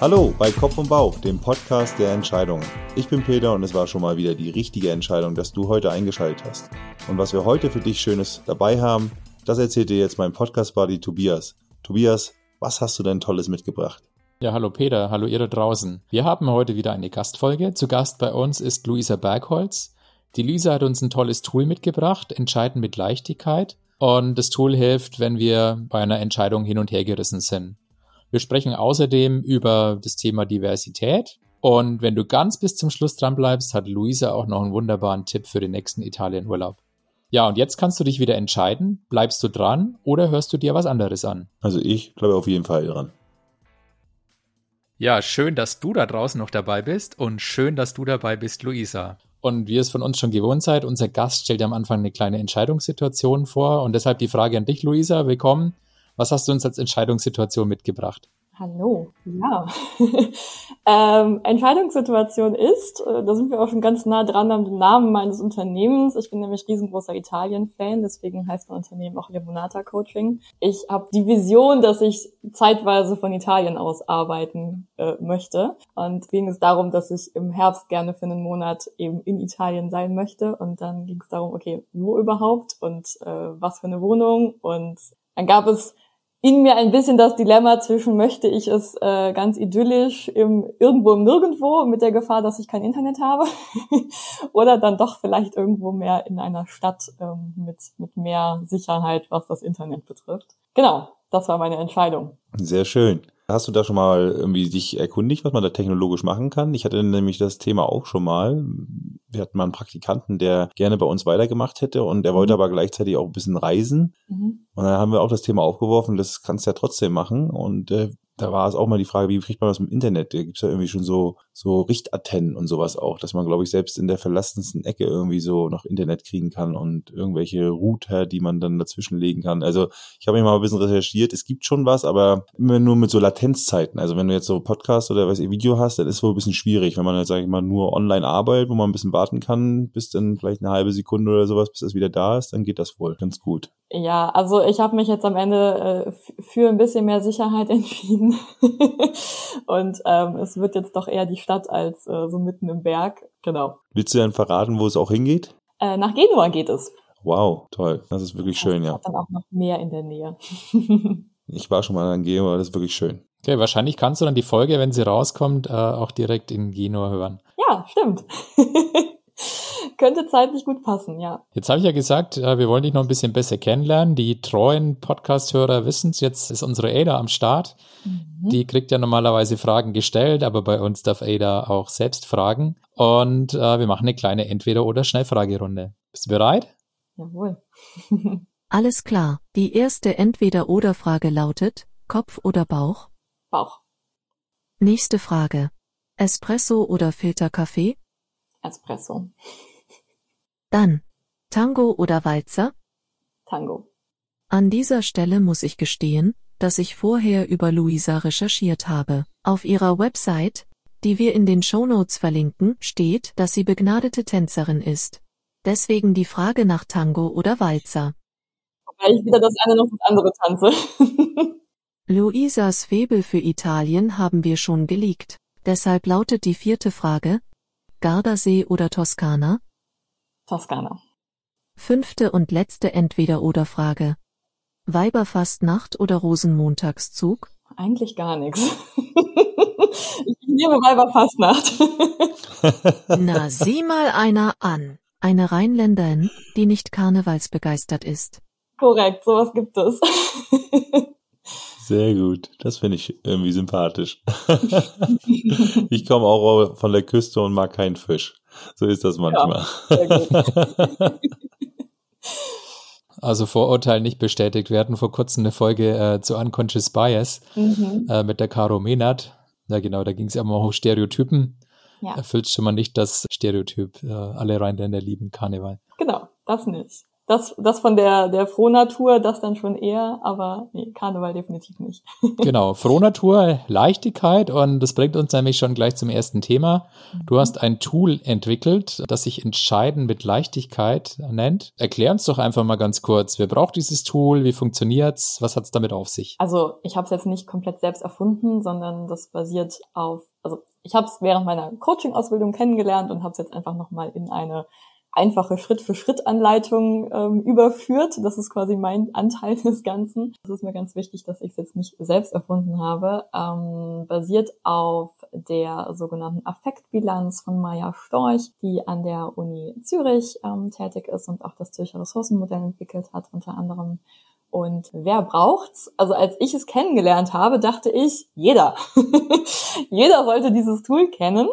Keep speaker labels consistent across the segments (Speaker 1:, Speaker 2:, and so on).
Speaker 1: Hallo bei Kopf und Bauch, dem Podcast der Entscheidungen. Ich bin Peter und es war schon mal wieder die richtige Entscheidung, dass du heute eingeschaltet hast. Und was wir heute für dich Schönes dabei haben, das erzählt dir jetzt mein Podcast-Buddy Tobias. Tobias, was hast du denn Tolles mitgebracht?
Speaker 2: Ja, hallo Peter, hallo ihr da draußen. Wir haben heute wieder eine Gastfolge. Zu Gast bei uns ist Luisa Bergholz. Die Luisa hat uns ein tolles Tool mitgebracht, Entscheiden mit Leichtigkeit. Und das Tool hilft, wenn wir bei einer Entscheidung hin und her gerissen sind. Wir sprechen außerdem über das Thema Diversität. Und wenn du ganz bis zum Schluss dran bleibst, hat Luisa auch noch einen wunderbaren Tipp für den nächsten Italienurlaub. Ja, und jetzt kannst du dich wieder entscheiden, bleibst du dran oder hörst du dir was anderes an?
Speaker 1: Also ich bleibe auf jeden Fall dran.
Speaker 2: Ja, schön, dass du da draußen noch dabei bist und schön, dass du dabei bist, Luisa. Und wie es von uns schon gewohnt seid, unser Gast stellt am Anfang eine kleine Entscheidungssituation vor und deshalb die Frage an dich, Luisa, willkommen. Was hast du uns als Entscheidungssituation mitgebracht?
Speaker 3: Hallo, ja. ähm, Entscheidungssituation ist, äh, da sind wir auch schon ganz nah dran am Namen meines Unternehmens. Ich bin nämlich riesengroßer Italien-Fan, deswegen heißt mein Unternehmen auch Lemonata Coaching. Ich habe die Vision, dass ich zeitweise von Italien aus arbeiten äh, möchte. Und ging es darum, dass ich im Herbst gerne für einen Monat eben in Italien sein möchte. Und dann ging es darum, okay, wo überhaupt und äh, was für eine Wohnung. Und dann gab es in mir ein bisschen das Dilemma zwischen möchte ich es äh, ganz idyllisch im irgendwo im Nirgendwo mit der Gefahr, dass ich kein Internet habe oder dann doch vielleicht irgendwo mehr in einer Stadt ähm, mit mit mehr Sicherheit, was das Internet betrifft. Genau, das war meine Entscheidung.
Speaker 1: Sehr schön. Hast du da schon mal irgendwie dich erkundigt, was man da technologisch machen kann? Ich hatte nämlich das Thema auch schon mal. Wir hatten mal einen Praktikanten, der gerne bei uns weitergemacht hätte und der wollte mhm. aber gleichzeitig auch ein bisschen reisen. Mhm. Und dann haben wir auch das Thema aufgeworfen, das kannst du ja trotzdem machen. Und äh, da war es auch mal die Frage, wie kriegt man das im Internet? Da gibt's ja irgendwie schon so, so Richtantennen und sowas auch, dass man, glaube ich, selbst in der verlassensten Ecke irgendwie so noch Internet kriegen kann und irgendwelche Router, die man dann dazwischen legen kann. Also ich habe mich mal ein bisschen recherchiert, es gibt schon was, aber immer nur mit so Latenzzeiten. Also wenn du jetzt so Podcast oder weiß ich, Video hast, dann ist es wohl ein bisschen schwierig, wenn man jetzt, sage ich mal, nur online arbeitet, wo man ein bisschen warten kann, bis dann vielleicht eine halbe Sekunde oder sowas, bis das wieder da ist, dann geht das wohl ganz gut.
Speaker 3: Ja, also ich habe mich jetzt am Ende äh, für ein bisschen mehr Sicherheit entschieden. und ähm, es wird jetzt doch eher die Stadt als äh, so mitten im Berg. Genau.
Speaker 1: Willst du dann verraten, wo es auch hingeht?
Speaker 3: Äh, nach Genua geht es.
Speaker 1: Wow, toll. Das ist wirklich das schön, ja.
Speaker 3: Dann auch noch mehr in der Nähe.
Speaker 1: ich war schon mal in Genua, das ist wirklich schön.
Speaker 2: Okay, wahrscheinlich kannst du dann die Folge, wenn sie rauskommt, äh, auch direkt in Genua hören.
Speaker 3: Ja, stimmt. Könnte zeitlich gut passen, ja.
Speaker 2: Jetzt habe ich ja gesagt, äh, wir wollen dich noch ein bisschen besser kennenlernen. Die treuen Podcast-Hörer wissen es, jetzt ist unsere Ada am Start. Mhm. Die kriegt ja normalerweise Fragen gestellt, aber bei uns darf Ada auch selbst fragen. Und äh, wir machen eine kleine Entweder- oder Schnellfragerunde. Bist du bereit?
Speaker 3: Jawohl.
Speaker 4: Alles klar. Die erste Entweder- oder Frage lautet Kopf oder Bauch?
Speaker 3: Bauch.
Speaker 4: Nächste Frage. Espresso oder Filterkaffee?
Speaker 3: Espresso.
Speaker 4: Dann Tango oder Walzer?
Speaker 3: Tango.
Speaker 4: An dieser Stelle muss ich gestehen, dass ich vorher über Luisa recherchiert habe. Auf ihrer Website, die wir in den Shownotes verlinken, steht, dass sie begnadete Tänzerin ist. Deswegen die Frage nach Tango oder Walzer.
Speaker 3: Weil ich wieder das eine noch das andere tanze.
Speaker 4: Luisas Febel für Italien haben wir schon geleakt. Deshalb lautet die vierte Frage, Gardasee oder Toskana?
Speaker 3: Toskana.
Speaker 4: Fünfte und letzte Entweder-oder-Frage. Weiberfastnacht oder Rosenmontagszug?
Speaker 3: Eigentlich gar nichts. ich nehme Weiberfastnacht.
Speaker 4: Na, sieh mal einer an. Eine Rheinländerin, die nicht karnevalsbegeistert ist.
Speaker 3: Korrekt, sowas gibt es.
Speaker 1: Sehr gut. Das finde ich irgendwie sympathisch. ich komme auch von der Küste und mag keinen Fisch. So ist das manchmal. Ja,
Speaker 2: also Vorurteil nicht bestätigt. Wir hatten vor kurzem eine Folge äh, zu Unconscious Bias mhm. äh, mit der Caro Menard. Ja, genau, da ging es ja immer um Stereotypen. Ja. Erfüllt schon mal nicht das Stereotyp. Äh, alle Rheinländer lieben Karneval.
Speaker 3: Genau, das nicht. Das, das von der, der Frohnatur, das dann schon eher, aber nee, Karneval definitiv nicht.
Speaker 2: genau, Frohnatur, Leichtigkeit und das bringt uns nämlich schon gleich zum ersten Thema. Du hast ein Tool entwickelt, das sich Entscheiden mit Leichtigkeit nennt. Erklär uns doch einfach mal ganz kurz, wer braucht dieses Tool, wie funktioniert's, was hat's damit auf sich?
Speaker 3: Also ich habe es jetzt nicht komplett selbst erfunden, sondern das basiert auf, also ich habe es während meiner Coaching-Ausbildung kennengelernt und habe es jetzt einfach nochmal in eine einfache Schritt-für-Schritt-Anleitung ähm, überführt. Das ist quasi mein Anteil des Ganzen. Das ist mir ganz wichtig, dass ich es jetzt nicht selbst erfunden habe. Ähm, basiert auf der sogenannten Affektbilanz von Maya Storch, die an der Uni Zürich ähm, tätig ist und auch das Zürcher Ressourcenmodell entwickelt hat, unter anderem. Und wer braucht's? Also als ich es kennengelernt habe, dachte ich, jeder. jeder sollte dieses Tool kennen.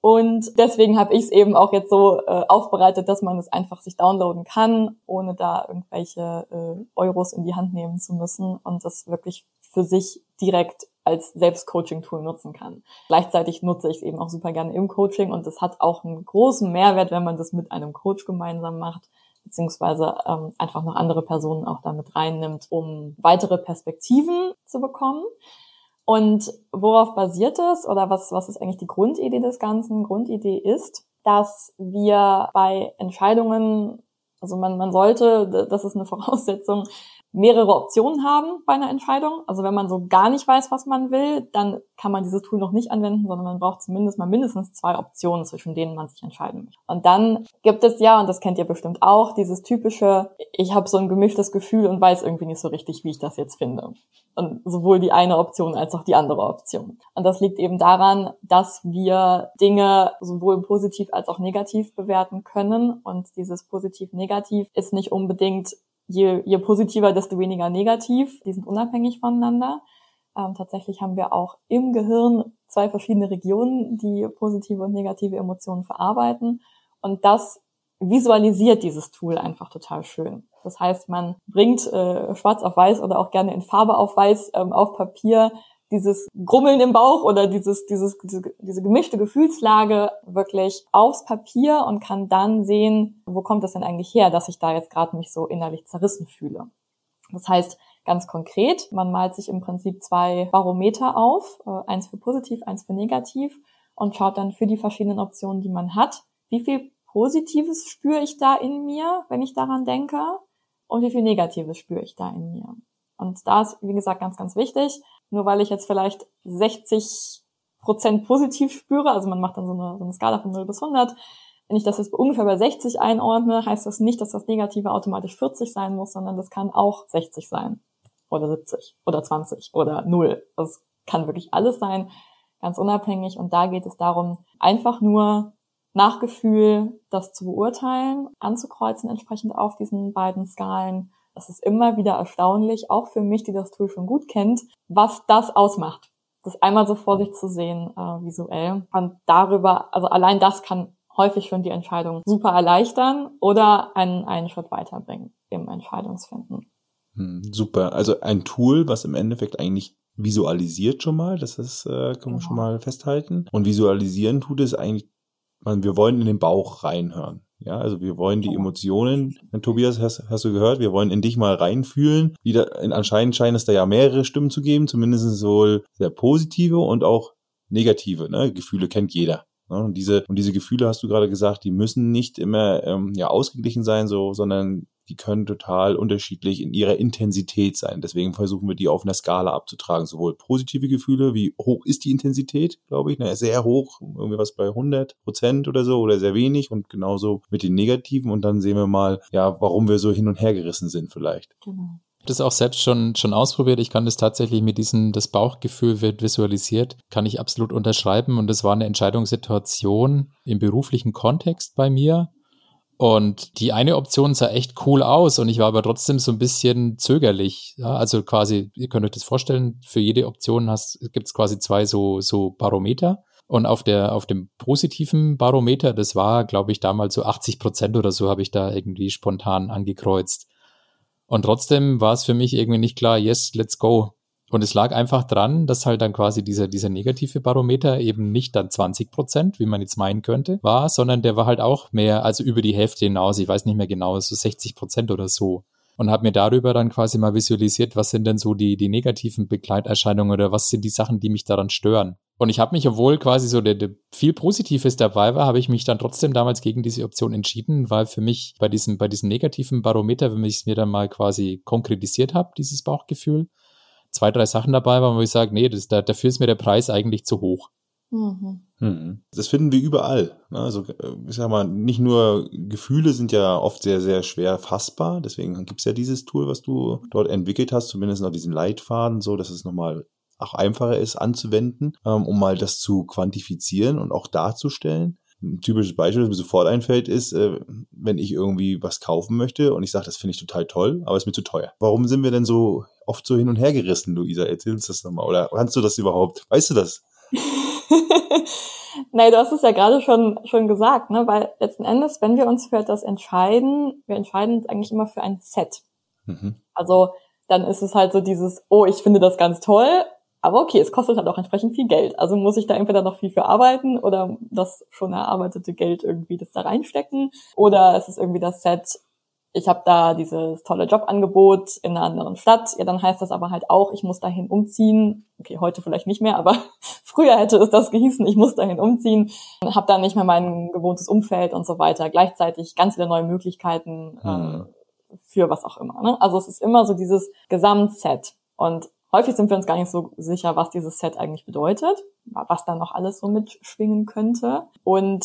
Speaker 3: Und deswegen habe ich es eben auch jetzt so äh, aufbereitet, dass man es einfach sich downloaden kann, ohne da irgendwelche äh, Euros in die Hand nehmen zu müssen und das wirklich für sich direkt als Selbstcoaching-Tool nutzen kann. Gleichzeitig nutze ich es eben auch super gerne im Coaching und es hat auch einen großen Mehrwert, wenn man das mit einem Coach gemeinsam macht, beziehungsweise ähm, einfach noch andere Personen auch damit reinnimmt, um weitere Perspektiven zu bekommen. Und worauf basiert es oder was, was ist eigentlich die Grundidee des Ganzen? Grundidee ist, dass wir bei Entscheidungen, also man, man sollte, das ist eine Voraussetzung, mehrere Optionen haben bei einer Entscheidung. Also wenn man so gar nicht weiß, was man will, dann kann man dieses Tool noch nicht anwenden, sondern man braucht zumindest mal mindestens zwei Optionen, zwischen denen man sich entscheiden muss. Und dann gibt es ja, und das kennt ihr bestimmt auch, dieses typische, ich habe so ein gemischtes Gefühl und weiß irgendwie nicht so richtig, wie ich das jetzt finde. Und sowohl die eine Option als auch die andere Option. Und das liegt eben daran, dass wir Dinge sowohl positiv als auch negativ bewerten können. Und dieses positiv-negativ ist nicht unbedingt je, je positiver, desto weniger negativ. Die sind unabhängig voneinander. Ähm, tatsächlich haben wir auch im Gehirn zwei verschiedene Regionen, die positive und negative Emotionen verarbeiten. Und das visualisiert dieses Tool einfach total schön. Das heißt, man bringt äh, schwarz auf weiß oder auch gerne in Farbe auf weiß ähm, auf Papier dieses Grummeln im Bauch oder dieses, dieses, diese, diese gemischte Gefühlslage wirklich aufs Papier und kann dann sehen, wo kommt das denn eigentlich her, dass ich da jetzt gerade mich so innerlich zerrissen fühle. Das heißt, ganz konkret, man malt sich im Prinzip zwei Barometer auf, äh, eins für positiv, eins für negativ und schaut dann für die verschiedenen Optionen, die man hat, wie viel Positives spüre ich da in mir, wenn ich daran denke, und wie viel Negatives spüre ich da in mir. Und da ist, wie gesagt, ganz, ganz wichtig, nur weil ich jetzt vielleicht 60 Prozent positiv spüre, also man macht dann so eine, so eine Skala von 0 bis 100, wenn ich das jetzt ungefähr bei 60 einordne, heißt das nicht, dass das Negative automatisch 40 sein muss, sondern das kann auch 60 sein. Oder 70 oder 20 oder 0. Das kann wirklich alles sein, ganz unabhängig. Und da geht es darum, einfach nur nach Gefühl das zu beurteilen, anzukreuzen entsprechend auf diesen beiden Skalen es ist immer wieder erstaunlich, auch für mich, die das Tool schon gut kennt, was das ausmacht. Das einmal so vor sich zu sehen, äh, visuell. Und darüber, also allein das kann häufig schon die Entscheidung super erleichtern oder einen, einen Schritt weiterbringen im Entscheidungsfinden.
Speaker 1: Hm, super. Also ein Tool, was im Endeffekt eigentlich visualisiert schon mal, das ist, äh, kann man genau. schon mal festhalten. Und visualisieren tut es eigentlich, man, wir wollen in den Bauch reinhören. Ja, also wir wollen die Emotionen, Tobias, hast, hast du gehört, wir wollen in dich mal reinfühlen. Wieder, anscheinend scheinen es da ja mehrere Stimmen zu geben, zumindest wohl sehr positive und auch negative. Ne? Gefühle kennt jeder. Ne? Und diese, und diese Gefühle hast du gerade gesagt, die müssen nicht immer ähm, ja ausgeglichen sein, so, sondern die können total unterschiedlich in ihrer Intensität sein. Deswegen versuchen wir die auf einer Skala abzutragen. Sowohl positive Gefühle, wie hoch ist die Intensität, glaube ich, na, sehr hoch, irgendwie was bei 100 Prozent oder so oder sehr wenig und genauso mit den negativen und dann sehen wir mal, ja, warum wir so hin und her gerissen sind vielleicht. Genau
Speaker 2: das auch selbst schon, schon ausprobiert. Ich kann das tatsächlich mit diesem, das Bauchgefühl wird visualisiert, kann ich absolut unterschreiben. Und das war eine Entscheidungssituation im beruflichen Kontext bei mir. Und die eine Option sah echt cool aus und ich war aber trotzdem so ein bisschen zögerlich. Ja, also quasi, ihr könnt euch das vorstellen, für jede Option gibt es quasi zwei so, so Barometer. Und auf der, auf dem positiven Barometer, das war, glaube ich, damals so 80 Prozent oder so, habe ich da irgendwie spontan angekreuzt. Und trotzdem war es für mich irgendwie nicht klar, yes, let's go. Und es lag einfach dran, dass halt dann quasi dieser, dieser negative Barometer eben nicht dann 20 Prozent, wie man jetzt meinen könnte, war, sondern der war halt auch mehr, also über die Hälfte hinaus. Ich weiß nicht mehr genau, so 60 Prozent oder so. Und habe mir darüber dann quasi mal visualisiert, was sind denn so die, die negativen Begleiterscheinungen oder was sind die Sachen, die mich daran stören. Und ich habe mich, obwohl quasi so der, der viel Positives dabei war, habe ich mich dann trotzdem damals gegen diese Option entschieden, weil für mich bei diesem, bei diesem negativen Barometer, wenn ich es mir dann mal quasi konkretisiert habe, dieses Bauchgefühl, zwei, drei Sachen dabei waren, wo ich sage, nee, das, da, dafür ist mir der Preis eigentlich zu hoch.
Speaker 1: Mhm. Hm. Das finden wir überall. Ne? Also ich sag mal, nicht nur Gefühle sind ja oft sehr, sehr schwer fassbar. Deswegen gibt es ja dieses Tool, was du dort entwickelt hast, zumindest noch diesen Leitfaden, so dass es nochmal auch einfacher ist anzuwenden, ähm, um mal das zu quantifizieren und auch darzustellen. Ein typisches Beispiel, das mir sofort einfällt, ist, äh, wenn ich irgendwie was kaufen möchte und ich sage, das finde ich total toll, aber es ist mir zu teuer. Warum sind wir denn so oft so hin und her gerissen, Luisa? Erzähl uns das nochmal. Oder kannst du das überhaupt? Weißt du das?
Speaker 3: Nein, du hast es ja gerade schon, schon gesagt, ne? weil letzten Endes, wenn wir uns für etwas entscheiden, wir entscheiden uns eigentlich immer für ein Set. Mhm. Also dann ist es halt so dieses, oh, ich finde das ganz toll, aber okay, es kostet halt auch entsprechend viel Geld. Also muss ich da entweder noch viel für arbeiten oder das schon erarbeitete Geld irgendwie das da reinstecken. Oder es ist irgendwie das Set, ich habe da dieses tolle Jobangebot in einer anderen Stadt. Ja, dann heißt das aber halt auch, ich muss dahin umziehen. Okay, heute vielleicht nicht mehr, aber früher hätte es das gehießen, ich muss dahin umziehen. Habe dann nicht mehr mein gewohntes Umfeld und so weiter. Gleichzeitig ganz viele neue Möglichkeiten hm. ähm, für was auch immer. Ne? Also es ist immer so dieses Gesamtset. Und Häufig sind wir uns gar nicht so sicher, was dieses Set eigentlich bedeutet, was da noch alles so mitschwingen könnte. Und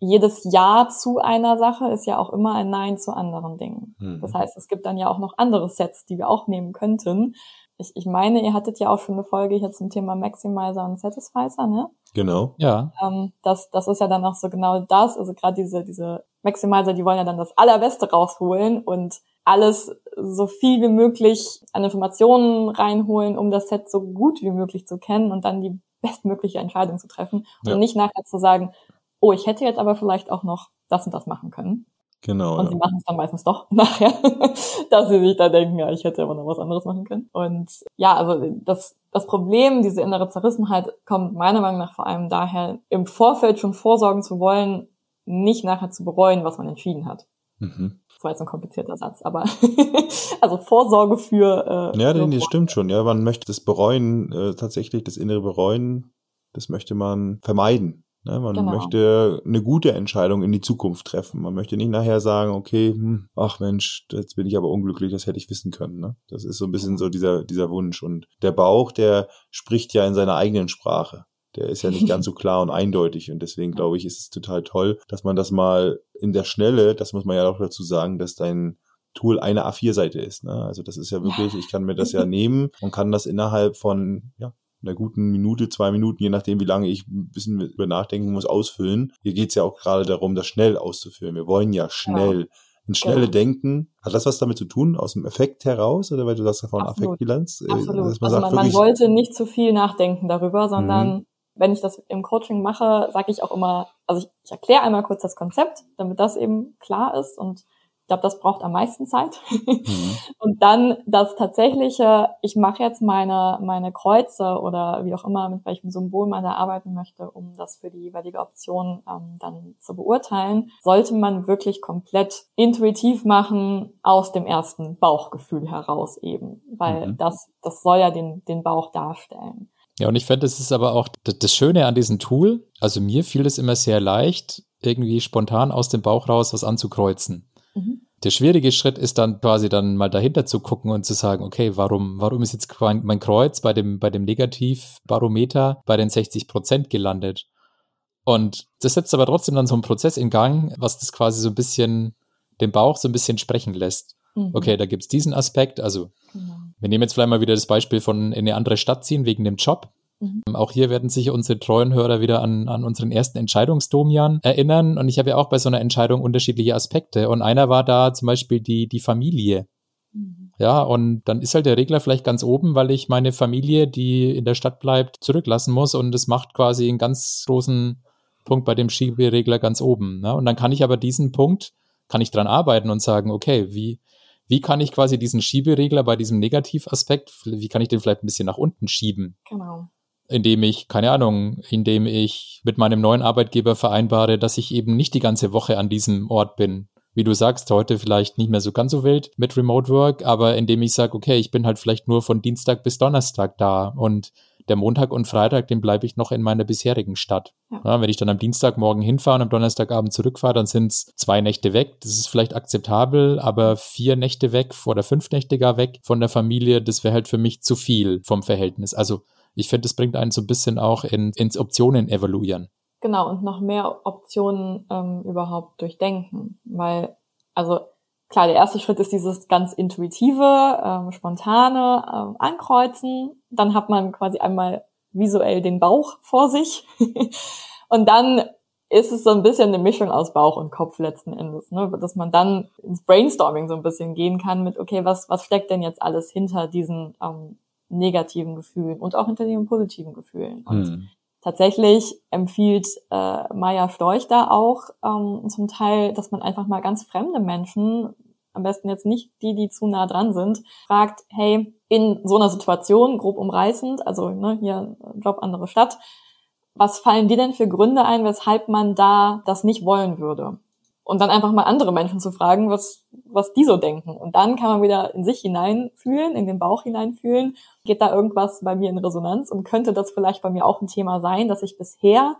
Speaker 3: jedes Ja zu einer Sache ist ja auch immer ein Nein zu anderen Dingen. Mhm. Das heißt, es gibt dann ja auch noch andere Sets, die wir auch nehmen könnten. Ich, ich meine, ihr hattet ja auch schon eine Folge hier zum Thema Maximizer und Satisfizer, ne?
Speaker 1: Genau.
Speaker 2: Ja.
Speaker 3: Ähm, das, das ist ja dann auch so genau das. Also gerade diese, diese Maximizer, die wollen ja dann das Allerbeste rausholen und alles so viel wie möglich an Informationen reinholen, um das Set so gut wie möglich zu kennen und dann die bestmögliche Entscheidung zu treffen ja. und nicht nachher zu sagen, oh, ich hätte jetzt aber vielleicht auch noch das und das machen können.
Speaker 1: Genau.
Speaker 3: Und ja. sie machen es dann meistens doch nachher, dass sie sich da denken, ja, ich hätte aber noch was anderes machen können. Und ja, also das, das Problem, diese innere Zerrissenheit, kommt meiner Meinung nach vor allem daher, im Vorfeld schon vorsorgen zu wollen, nicht nachher zu bereuen, was man entschieden hat. Mhm. Das war jetzt ein komplizierter Satz, aber also Vorsorge für.
Speaker 1: Äh, ja, für das stimmt schon. Ja, man möchte das Bereuen, äh, tatsächlich das innere Bereuen, das möchte man vermeiden. Ne? Man genau. möchte eine gute Entscheidung in die Zukunft treffen. Man möchte nicht nachher sagen, okay, hm, ach Mensch, jetzt bin ich aber unglücklich, das hätte ich wissen können. Ne? Das ist so ein bisschen so dieser, dieser Wunsch. Und der Bauch, der spricht ja in seiner eigenen Sprache der ist ja nicht ganz so klar und eindeutig. Und deswegen glaube ich, ist es total toll, dass man das mal in der Schnelle, das muss man ja auch dazu sagen, dass dein Tool eine A4-Seite ist. Ne? Also das ist ja wirklich, ich kann mir das ja nehmen und kann das innerhalb von ja, einer guten Minute, zwei Minuten, je nachdem, wie lange ich ein bisschen über nachdenken muss, ausfüllen. Hier geht's ja auch gerade darum, das schnell auszufüllen. Wir wollen ja schnell. Ja. Ein schnelle genau. Denken, hat das was damit zu tun, aus dem Effekt heraus, oder weil du sagst davon Affektbilanz?
Speaker 3: Äh, Absolut. Man, also man, man sollte nicht zu viel nachdenken darüber, sondern mhm wenn ich das im Coaching mache, sage ich auch immer, also ich, ich erkläre einmal kurz das Konzept, damit das eben klar ist und glaube, das braucht am meisten Zeit. Mhm. Und dann das tatsächliche, ich mache jetzt meine, meine Kreuze oder wie auch immer, mit welchem Symbol man da arbeiten möchte, um das für die jeweilige Option ähm, dann zu beurteilen, sollte man wirklich komplett intuitiv machen aus dem ersten Bauchgefühl heraus eben, weil mhm. das, das soll ja den, den Bauch darstellen.
Speaker 2: Ja, und ich finde, das ist aber auch das Schöne an diesem Tool. Also mir fiel es immer sehr leicht, irgendwie spontan aus dem Bauch raus was anzukreuzen. Mhm. Der schwierige Schritt ist dann quasi dann mal dahinter zu gucken und zu sagen, okay, warum, warum ist jetzt mein Kreuz bei dem, bei dem Negativbarometer bei den 60 Prozent gelandet? Und das setzt aber trotzdem dann so einen Prozess in Gang, was das quasi so ein bisschen den Bauch so ein bisschen sprechen lässt. Mhm. Okay, da gibt's diesen Aspekt, also genau. Wir nehmen jetzt vielleicht mal wieder das Beispiel von in eine andere Stadt ziehen wegen dem Job. Mhm. Auch hier werden sich unsere treuen Hörer wieder an, an unseren ersten Entscheidungsdomian erinnern. Und ich habe ja auch bei so einer Entscheidung unterschiedliche Aspekte. Und einer war da zum Beispiel die, die Familie. Mhm. Ja, und dann ist halt der Regler vielleicht ganz oben, weil ich meine Familie, die in der Stadt bleibt, zurücklassen muss. Und das macht quasi einen ganz großen Punkt bei dem Schieberegler ganz oben. Ne? Und dann kann ich aber diesen Punkt, kann ich dran arbeiten und sagen, okay, wie, wie kann ich quasi diesen Schieberegler bei diesem Negativaspekt, wie kann ich den vielleicht ein bisschen nach unten schieben?
Speaker 3: Genau.
Speaker 2: Indem ich, keine Ahnung, indem ich mit meinem neuen Arbeitgeber vereinbare, dass ich eben nicht die ganze Woche an diesem Ort bin. Wie du sagst, heute vielleicht nicht mehr so ganz so wild mit Remote Work, aber indem ich sage, okay, ich bin halt vielleicht nur von Dienstag bis Donnerstag da und der Montag und Freitag, den bleibe ich noch in meiner bisherigen Stadt. Ja. Ja, wenn ich dann am Dienstagmorgen hinfahre und am Donnerstagabend zurückfahre, dann sind es zwei Nächte weg. Das ist vielleicht akzeptabel, aber vier Nächte weg oder fünf Nächte gar weg von der Familie, das wäre halt für mich zu viel vom Verhältnis. Also ich finde, das bringt einen so ein bisschen auch in, ins Optionen evaluieren.
Speaker 3: Genau, und noch mehr Optionen ähm, überhaupt durchdenken. Weil, also klar, der erste Schritt ist dieses ganz intuitive, ähm, spontane ähm, Ankreuzen. Dann hat man quasi einmal visuell den Bauch vor sich. und dann ist es so ein bisschen eine Mischung aus Bauch und Kopf letzten Endes, ne? dass man dann ins Brainstorming so ein bisschen gehen kann mit, okay, was, was steckt denn jetzt alles hinter diesen ähm, negativen Gefühlen und auch hinter den positiven Gefühlen. Und hm. tatsächlich empfiehlt äh, Maya Storch da auch ähm, zum Teil, dass man einfach mal ganz fremde Menschen am besten jetzt nicht die, die zu nah dran sind, fragt, hey, in so einer Situation, grob umreißend, also ne, hier Job, andere Stadt, was fallen dir denn für Gründe ein, weshalb man da das nicht wollen würde? Und dann einfach mal andere Menschen zu fragen, was, was die so denken. Und dann kann man wieder in sich hineinfühlen, in den Bauch hineinfühlen. Geht da irgendwas bei mir in Resonanz und könnte das vielleicht bei mir auch ein Thema sein, das ich bisher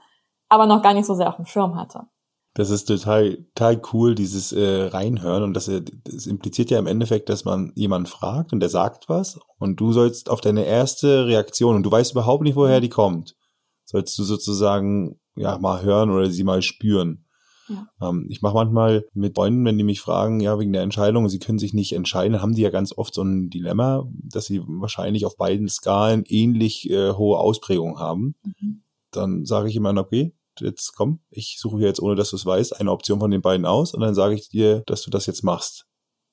Speaker 3: aber noch gar nicht so sehr auf dem Schirm hatte.
Speaker 1: Das ist total, total cool, dieses äh, Reinhören. Und das, äh, das impliziert ja im Endeffekt, dass man jemanden fragt und der sagt was und du sollst auf deine erste Reaktion, und du weißt überhaupt nicht, woher die kommt, sollst du sozusagen ja mal hören oder sie mal spüren. Ja. Ähm, ich mache manchmal mit Freunden, wenn die mich fragen, ja, wegen der Entscheidung, sie können sich nicht entscheiden, haben die ja ganz oft so ein Dilemma, dass sie wahrscheinlich auf beiden Skalen ähnlich äh, hohe Ausprägungen haben. Mhm. Dann sage ich immer, okay, jetzt komm, ich suche hier jetzt, ohne dass du es weißt, eine Option von den beiden aus und dann sage ich dir, dass du das jetzt machst.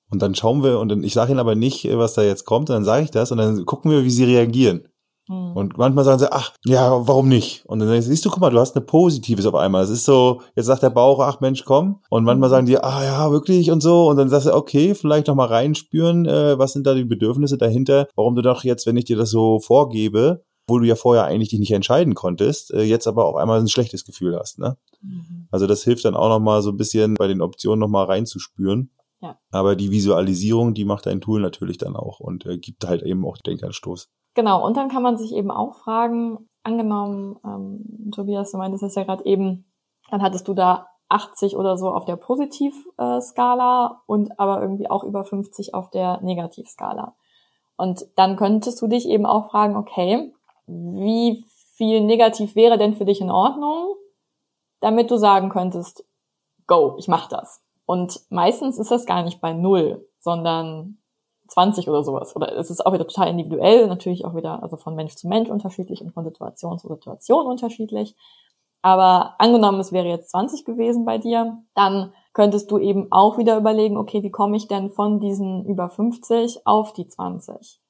Speaker 1: Und dann schauen wir, und dann, ich sage ihnen aber nicht, was da jetzt kommt, und dann sage ich das und dann gucken wir, wie sie reagieren. Mhm. Und manchmal sagen sie, ach, ja, warum nicht? Und dann siehst du, guck mal, du hast eine Positives auf einmal. Es ist so, jetzt sagt der Bauch, ach Mensch, komm. Und manchmal hm. sagen die, ah ja, wirklich und so. Und dann sagst du, okay, vielleicht noch mal reinspüren, äh, was sind da die Bedürfnisse dahinter? Warum du doch jetzt, wenn ich dir das so vorgebe, wo du ja vorher eigentlich dich nicht entscheiden konntest, äh, jetzt aber auf einmal ein schlechtes Gefühl hast. Ne? Mhm. Also das hilft dann auch nochmal so ein bisschen bei den Optionen nochmal reinzuspüren. Ja. Aber die Visualisierung, die macht dein Tool natürlich dann auch und äh, gibt halt eben auch Denkanstoß.
Speaker 3: Genau, und dann kann man sich eben auch fragen, angenommen, ähm, Tobias, du meintest das ja gerade eben, dann hattest du da 80 oder so auf der Positivskala und aber irgendwie auch über 50 auf der Negativskala. Und dann könntest du dich eben auch fragen, okay, wie viel negativ wäre denn für dich in Ordnung, damit du sagen könntest, go, ich mach das. Und meistens ist das gar nicht bei null, sondern 20 oder sowas. Oder es ist auch wieder total individuell, natürlich auch wieder also von Mensch zu Mensch unterschiedlich und von Situation zu Situation unterschiedlich. Aber angenommen, es wäre jetzt 20 gewesen bei dir, dann könntest du eben auch wieder überlegen, okay, wie komme ich denn von diesen über 50 auf die 20?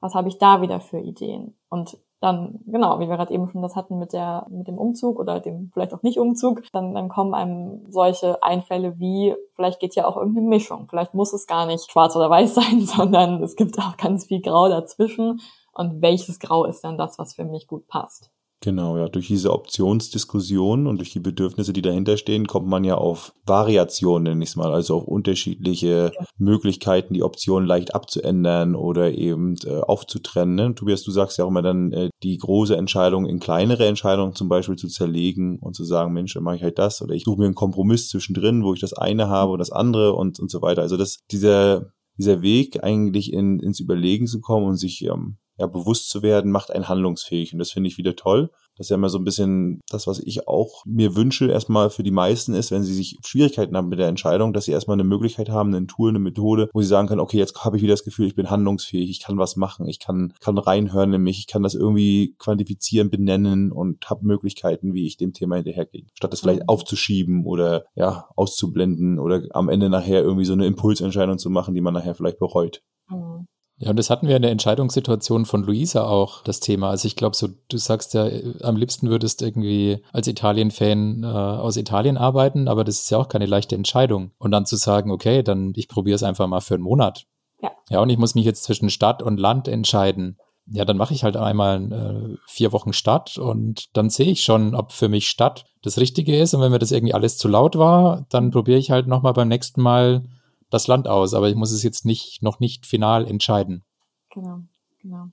Speaker 3: Was habe ich da wieder für Ideen? Und dann, genau, wie wir gerade eben schon das hatten mit der, mit dem Umzug oder dem vielleicht auch nicht Umzug, dann, dann kommen einem solche Einfälle wie, vielleicht geht ja auch irgendeine Mischung. Vielleicht muss es gar nicht schwarz oder weiß sein, sondern es gibt auch ganz viel Grau dazwischen. Und welches Grau ist dann das, was für mich gut passt?
Speaker 1: Genau, ja, durch diese Optionsdiskussion und durch die Bedürfnisse, die dahinter stehen, kommt man ja auf Variationen, nenne ich es mal, also auf unterschiedliche ja. Möglichkeiten, die Optionen leicht abzuändern oder eben äh, aufzutrennen. Ne? Tobias, du sagst ja auch immer dann, äh, die große Entscheidung in kleinere Entscheidungen zum Beispiel zu zerlegen und zu sagen, Mensch, dann mache ich halt das oder ich suche mir einen Kompromiss zwischendrin, wo ich das eine habe und das andere und, und so weiter. Also das, dieser, dieser Weg eigentlich in, ins Überlegen zu kommen und sich ähm, ja, bewusst zu werden, macht einen handlungsfähig. Und das finde ich wieder toll. Das ist ja immer so ein bisschen das, was ich auch mir wünsche, erstmal für die meisten ist, wenn sie sich Schwierigkeiten haben mit der Entscheidung, dass sie erstmal eine Möglichkeit haben, ein Tool, eine Methode, wo sie sagen können, okay, jetzt habe ich wieder das Gefühl, ich bin handlungsfähig, ich kann was machen, ich kann, kann reinhören in mich, ich kann das irgendwie quantifizieren, benennen und habe Möglichkeiten, wie ich dem Thema hinterhergehe. Statt das vielleicht mhm. aufzuschieben oder ja, auszublenden oder am Ende nachher irgendwie so eine Impulsentscheidung zu machen, die man nachher vielleicht bereut. Mhm.
Speaker 2: Ja, und das hatten wir in der Entscheidungssituation von Luisa auch, das Thema. Also ich glaube, so, du sagst ja, am liebsten würdest irgendwie als Italien-Fan äh, aus Italien arbeiten, aber das ist ja auch keine leichte Entscheidung. Und dann zu sagen, okay, dann ich probiere es einfach mal für einen Monat Ja. Ja, und ich muss mich jetzt zwischen Stadt und Land entscheiden. Ja, dann mache ich halt einmal äh, vier Wochen Stadt und dann sehe ich schon, ob für mich Stadt das Richtige ist. Und wenn mir das irgendwie alles zu laut war, dann probiere ich halt nochmal beim nächsten Mal das Land aus. Aber ich muss es jetzt nicht, noch nicht final entscheiden.
Speaker 3: Genau, genau.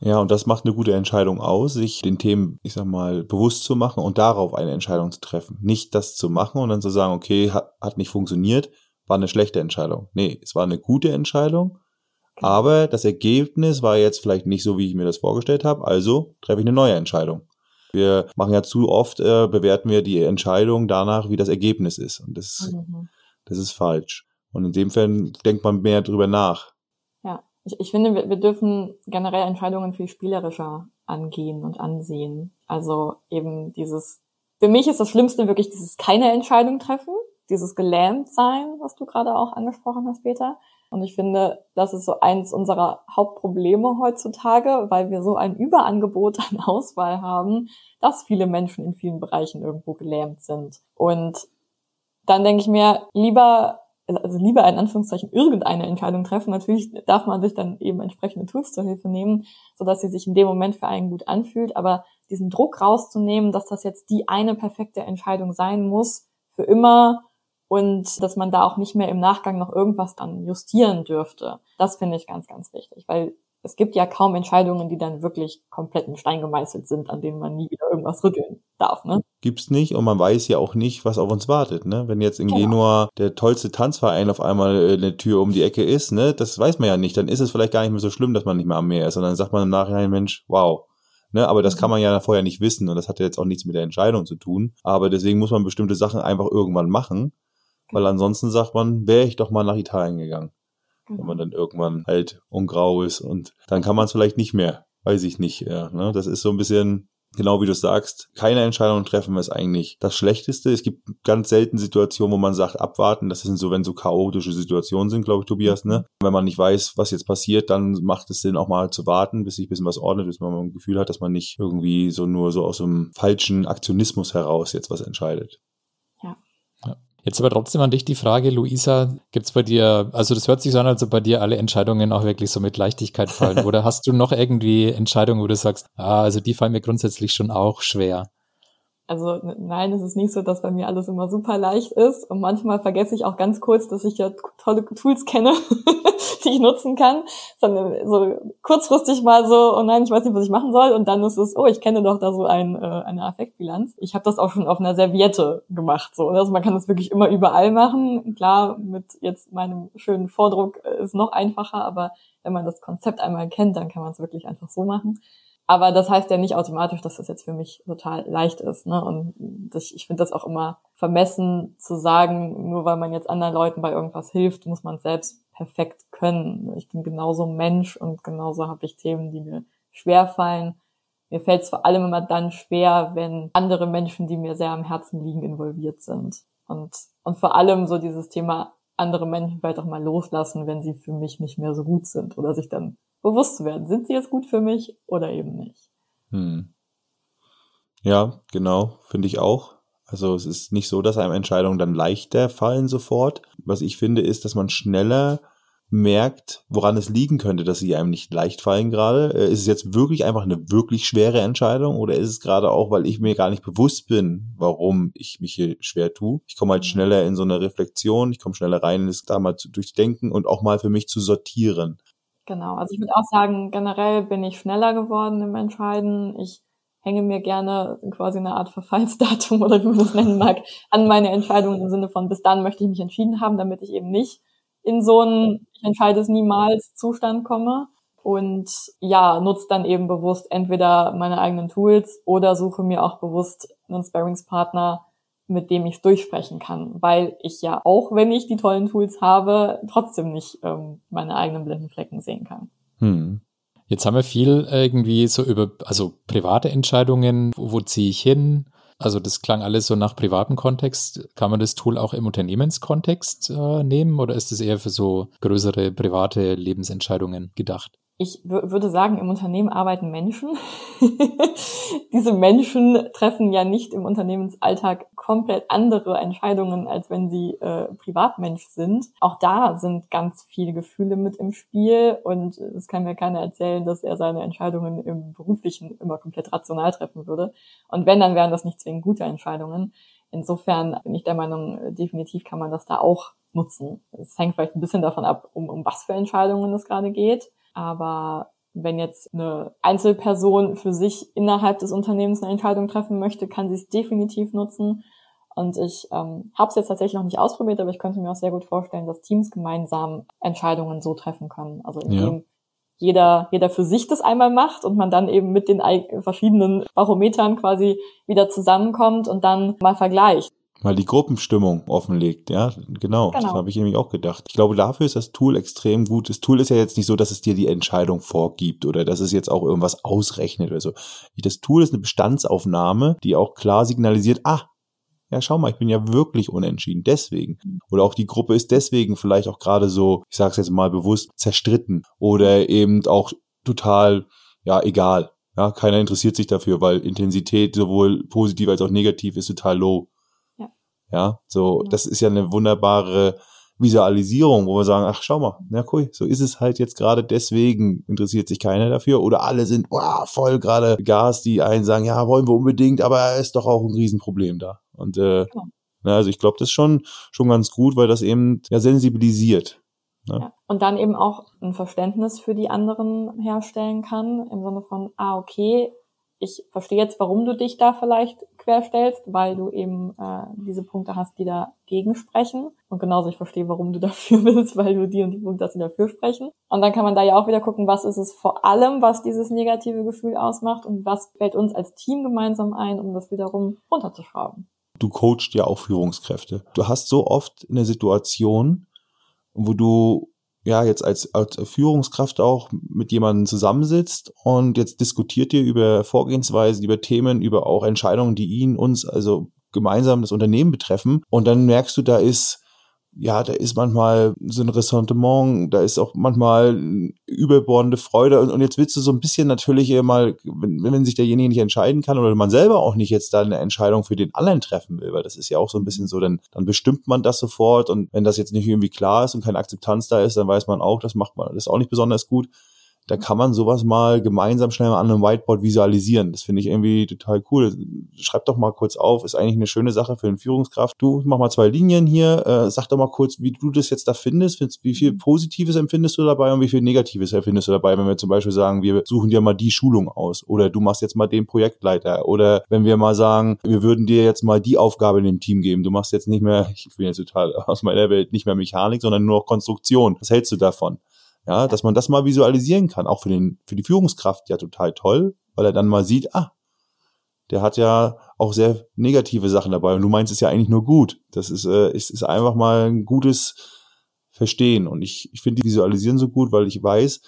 Speaker 1: Ja, und das macht eine gute Entscheidung aus, sich den Themen, ich sag mal, bewusst zu machen und darauf eine Entscheidung zu treffen. Nicht das zu machen und dann zu sagen, okay, hat, hat nicht funktioniert, war eine schlechte Entscheidung. Nee, es war eine gute Entscheidung, genau. aber das Ergebnis war jetzt vielleicht nicht so, wie ich mir das vorgestellt habe, also treffe ich eine neue Entscheidung. Wir machen ja zu oft, äh, bewerten wir die Entscheidung danach, wie das Ergebnis ist. Und das, mhm. das ist falsch. Und in dem Fall denkt man mehr drüber nach
Speaker 3: ich, ich finde, wir, wir dürfen generell Entscheidungen viel spielerischer angehen und ansehen. Also eben dieses, für mich ist das Schlimmste wirklich dieses keine Entscheidung treffen, dieses gelähmt sein, was du gerade auch angesprochen hast, Peter. Und ich finde, das ist so eins unserer Hauptprobleme heutzutage, weil wir so ein Überangebot an Auswahl haben, dass viele Menschen in vielen Bereichen irgendwo gelähmt sind. Und dann denke ich mir, lieber also lieber in Anführungszeichen irgendeine Entscheidung treffen. Natürlich darf man sich dann eben entsprechende Tools zur Hilfe nehmen, so dass sie sich in dem Moment für einen gut anfühlt. Aber diesen Druck rauszunehmen, dass das jetzt die eine perfekte Entscheidung sein muss für immer und dass man da auch nicht mehr im Nachgang noch irgendwas dann justieren dürfte. Das finde ich ganz, ganz wichtig, weil es gibt ja kaum Entscheidungen, die dann wirklich komplett in Stein gemeißelt sind, an denen man nie wieder irgendwas rütteln darf. Ne?
Speaker 1: Gibt's nicht und man weiß ja auch nicht, was auf uns wartet. Ne? Wenn jetzt in genau. Genua der tollste Tanzverein auf einmal äh, eine Tür um die Ecke ist, ne, das weiß man ja nicht. Dann ist es vielleicht gar nicht mehr so schlimm, dass man nicht mehr am Meer ist, sondern dann sagt man im Nachhinein, Mensch, wow. Ne, aber das kann mhm. man ja vorher nicht wissen und das hat ja jetzt auch nichts mit der Entscheidung zu tun. Aber deswegen muss man bestimmte Sachen einfach irgendwann machen, weil genau. ansonsten sagt man, wäre ich doch mal nach Italien gegangen wenn man dann irgendwann alt und grau ist und dann kann man es vielleicht nicht mehr, weiß ich nicht. Ja, ne? Das ist so ein bisschen genau wie du sagst, keine Entscheidung treffen ist eigentlich das Schlechteste. Es gibt ganz selten Situationen, wo man sagt, abwarten. Das sind so, wenn so chaotische Situationen sind, glaube ich, Tobias, ne? Mhm. Wenn man nicht weiß, was jetzt passiert, dann macht es Sinn, auch mal zu warten, bis sich ein bisschen was ordnet, bis man mal ein Gefühl hat, dass man nicht irgendwie so nur so aus einem falschen Aktionismus heraus jetzt was entscheidet.
Speaker 2: Jetzt aber trotzdem an dich die Frage, Luisa, gibt's bei dir, also das hört sich so an, als ob bei dir alle Entscheidungen auch wirklich so mit Leichtigkeit fallen. Oder hast du noch irgendwie Entscheidungen, wo du sagst, ah, also die fallen mir grundsätzlich schon auch schwer?
Speaker 3: Also nein, es ist nicht so, dass bei mir alles immer super leicht ist. Und manchmal vergesse ich auch ganz kurz, dass ich ja tolle Tools kenne, die ich nutzen kann. Sondern so kurzfristig mal so, oh nein, ich weiß nicht, was ich machen soll. Und dann ist es, oh, ich kenne doch da so ein, äh, eine Affektbilanz. Ich habe das auch schon auf einer Serviette gemacht. So. Also man kann das wirklich immer überall machen. Klar, mit jetzt meinem schönen Vordruck ist noch einfacher, aber wenn man das Konzept einmal kennt, dann kann man es wirklich einfach so machen. Aber das heißt ja nicht automatisch, dass das jetzt für mich total leicht ist. Ne? Und das, ich finde das auch immer vermessen zu sagen, nur weil man jetzt anderen Leuten bei irgendwas hilft, muss man selbst perfekt können. Ich bin genauso Mensch und genauso habe ich Themen, die mir schwer fallen. Mir fällt es vor allem immer dann schwer, wenn andere Menschen, die mir sehr am Herzen liegen, involviert sind. Und, und vor allem so dieses Thema andere Menschen vielleicht auch mal loslassen, wenn sie für mich nicht mehr so gut sind oder sich dann bewusst zu werden, sind sie jetzt gut für mich oder eben nicht. Hm.
Speaker 1: Ja, genau, finde ich auch. Also es ist nicht so, dass einem Entscheidungen dann leichter fallen sofort. Was ich finde, ist, dass man schneller merkt, woran es liegen könnte, dass sie einem nicht leicht fallen gerade. Äh, ist es jetzt wirklich einfach eine wirklich schwere Entscheidung oder ist es gerade auch, weil ich mir gar nicht bewusst bin, warum ich mich hier schwer tue? Ich komme halt mhm. schneller in so eine Reflexion, ich komme schneller rein, das da mal zu durchdenken und auch mal für mich zu sortieren.
Speaker 3: Genau, also ich würde auch sagen, generell bin ich schneller geworden im Entscheiden. Ich hänge mir gerne quasi eine Art Verfallsdatum oder wie man das nennen mag, an meine Entscheidungen im Sinne von, bis dann möchte ich mich entschieden haben, damit ich eben nicht in so einen, ich entscheide es niemals, Zustand komme. Und ja, nutze dann eben bewusst entweder meine eigenen Tools oder suche mir auch bewusst einen Sparringspartner, mit dem ich durchsprechen kann, weil ich ja auch, wenn ich die tollen Tools habe, trotzdem nicht ähm, meine eigenen blinden Flecken sehen kann. Hm.
Speaker 2: Jetzt haben wir viel irgendwie so über, also private Entscheidungen, wo, wo ziehe ich hin? Also das klang alles so nach privatem Kontext. Kann man das Tool auch im Unternehmenskontext äh, nehmen oder ist es eher für so größere private Lebensentscheidungen gedacht?
Speaker 3: Ich würde sagen, im Unternehmen arbeiten Menschen. Diese Menschen treffen ja nicht im Unternehmensalltag komplett andere Entscheidungen, als wenn sie äh, Privatmensch sind. Auch da sind ganz viele Gefühle mit im Spiel und es kann mir keiner erzählen, dass er seine Entscheidungen im beruflichen immer komplett rational treffen würde. Und wenn, dann wären das nicht zwingend gute Entscheidungen. Insofern bin ich der Meinung, definitiv kann man das da auch nutzen. Es hängt vielleicht ein bisschen davon ab, um, um was für Entscheidungen es gerade geht. Aber wenn jetzt eine Einzelperson für sich innerhalb des Unternehmens eine Entscheidung treffen möchte, kann sie es definitiv nutzen. Und ich ähm, habe es jetzt tatsächlich noch nicht ausprobiert, aber ich könnte mir auch sehr gut vorstellen, dass Teams gemeinsam Entscheidungen so treffen können. Also indem ja. jeder, jeder für sich das einmal macht und man dann eben mit den verschiedenen Barometern quasi wieder zusammenkommt und dann mal vergleicht
Speaker 1: mal die Gruppenstimmung offenlegt. Ja, genau. genau. Das habe ich nämlich auch gedacht. Ich glaube, dafür ist das Tool extrem gut. Das Tool ist ja jetzt nicht so, dass es dir die Entscheidung vorgibt oder dass es jetzt auch irgendwas ausrechnet oder so. Das Tool ist eine Bestandsaufnahme, die auch klar signalisiert, ah, ja, schau mal, ich bin ja wirklich unentschieden, deswegen. Oder auch die Gruppe ist deswegen vielleicht auch gerade so, ich sage es jetzt mal bewusst, zerstritten oder eben auch total, ja, egal. Ja, keiner interessiert sich dafür, weil Intensität sowohl positiv als auch negativ ist total low. Ja, so, ja. das ist ja eine wunderbare Visualisierung, wo wir sagen, ach, schau mal, na cool, so ist es halt jetzt gerade, deswegen interessiert sich keiner dafür. Oder alle sind wow, voll gerade Gas, die einen sagen, ja, wollen wir unbedingt, aber ist doch auch ein Riesenproblem da. Und äh, ja. na, also ich glaube, das ist schon, schon ganz gut, weil das eben ja sensibilisiert.
Speaker 3: Ne? Ja. Und dann eben auch ein Verständnis für die anderen herstellen kann, im Sinne von, ah, okay, ich verstehe jetzt, warum du dich da vielleicht querstellst, weil du eben äh, diese Punkte hast, die dagegen sprechen. Und genauso ich verstehe, warum du dafür bist, weil du die und die Punkte hast, die dafür sprechen. Und dann kann man da ja auch wieder gucken, was ist es vor allem, was dieses negative Gefühl ausmacht und was fällt uns als Team gemeinsam ein, um das wiederum runterzuschrauben.
Speaker 1: Du coachst ja auch Führungskräfte. Du hast so oft eine Situation, wo du ja jetzt als, als Führungskraft auch mit jemandem zusammensitzt und jetzt diskutiert ihr über Vorgehensweisen, über Themen, über auch Entscheidungen, die ihn, uns, also gemeinsam das Unternehmen betreffen. Und dann merkst du, da ist ja, da ist manchmal so ein Ressentiment, da ist auch manchmal überbordende Freude. Und, und jetzt willst du so ein bisschen natürlich mal, wenn, wenn sich derjenige nicht entscheiden kann oder man selber auch nicht jetzt da eine Entscheidung für den anderen treffen will, weil das ist ja auch so ein bisschen so, dann, dann bestimmt man das sofort. Und wenn das jetzt nicht irgendwie klar ist und keine Akzeptanz da ist, dann weiß man auch, das macht man, das ist auch nicht besonders gut da kann man sowas mal gemeinsam schnell mal an einem Whiteboard visualisieren. Das finde ich irgendwie total cool. Schreib doch mal kurz auf, ist eigentlich eine schöne Sache für eine Führungskraft. Du mach mal zwei Linien hier, äh, sag doch mal kurz, wie du das jetzt da findest, wie viel Positives empfindest du dabei und wie viel Negatives empfindest du dabei, wenn wir zum Beispiel sagen, wir suchen dir mal die Schulung aus oder du machst jetzt mal den Projektleiter oder wenn wir mal sagen, wir würden dir jetzt mal die Aufgabe in dem Team geben. Du machst jetzt nicht mehr, ich bin jetzt total aus meiner Welt, nicht mehr Mechanik, sondern nur noch Konstruktion. Was hältst du davon? Ja, dass man das mal visualisieren kann, auch für den, für die Führungskraft ja total toll, weil er dann mal sieht, ah, der hat ja auch sehr negative Sachen dabei und du meinst es ja eigentlich nur gut. Das ist, äh, ist, ist einfach mal ein gutes Verstehen und ich, ich finde die Visualisieren so gut, weil ich weiß,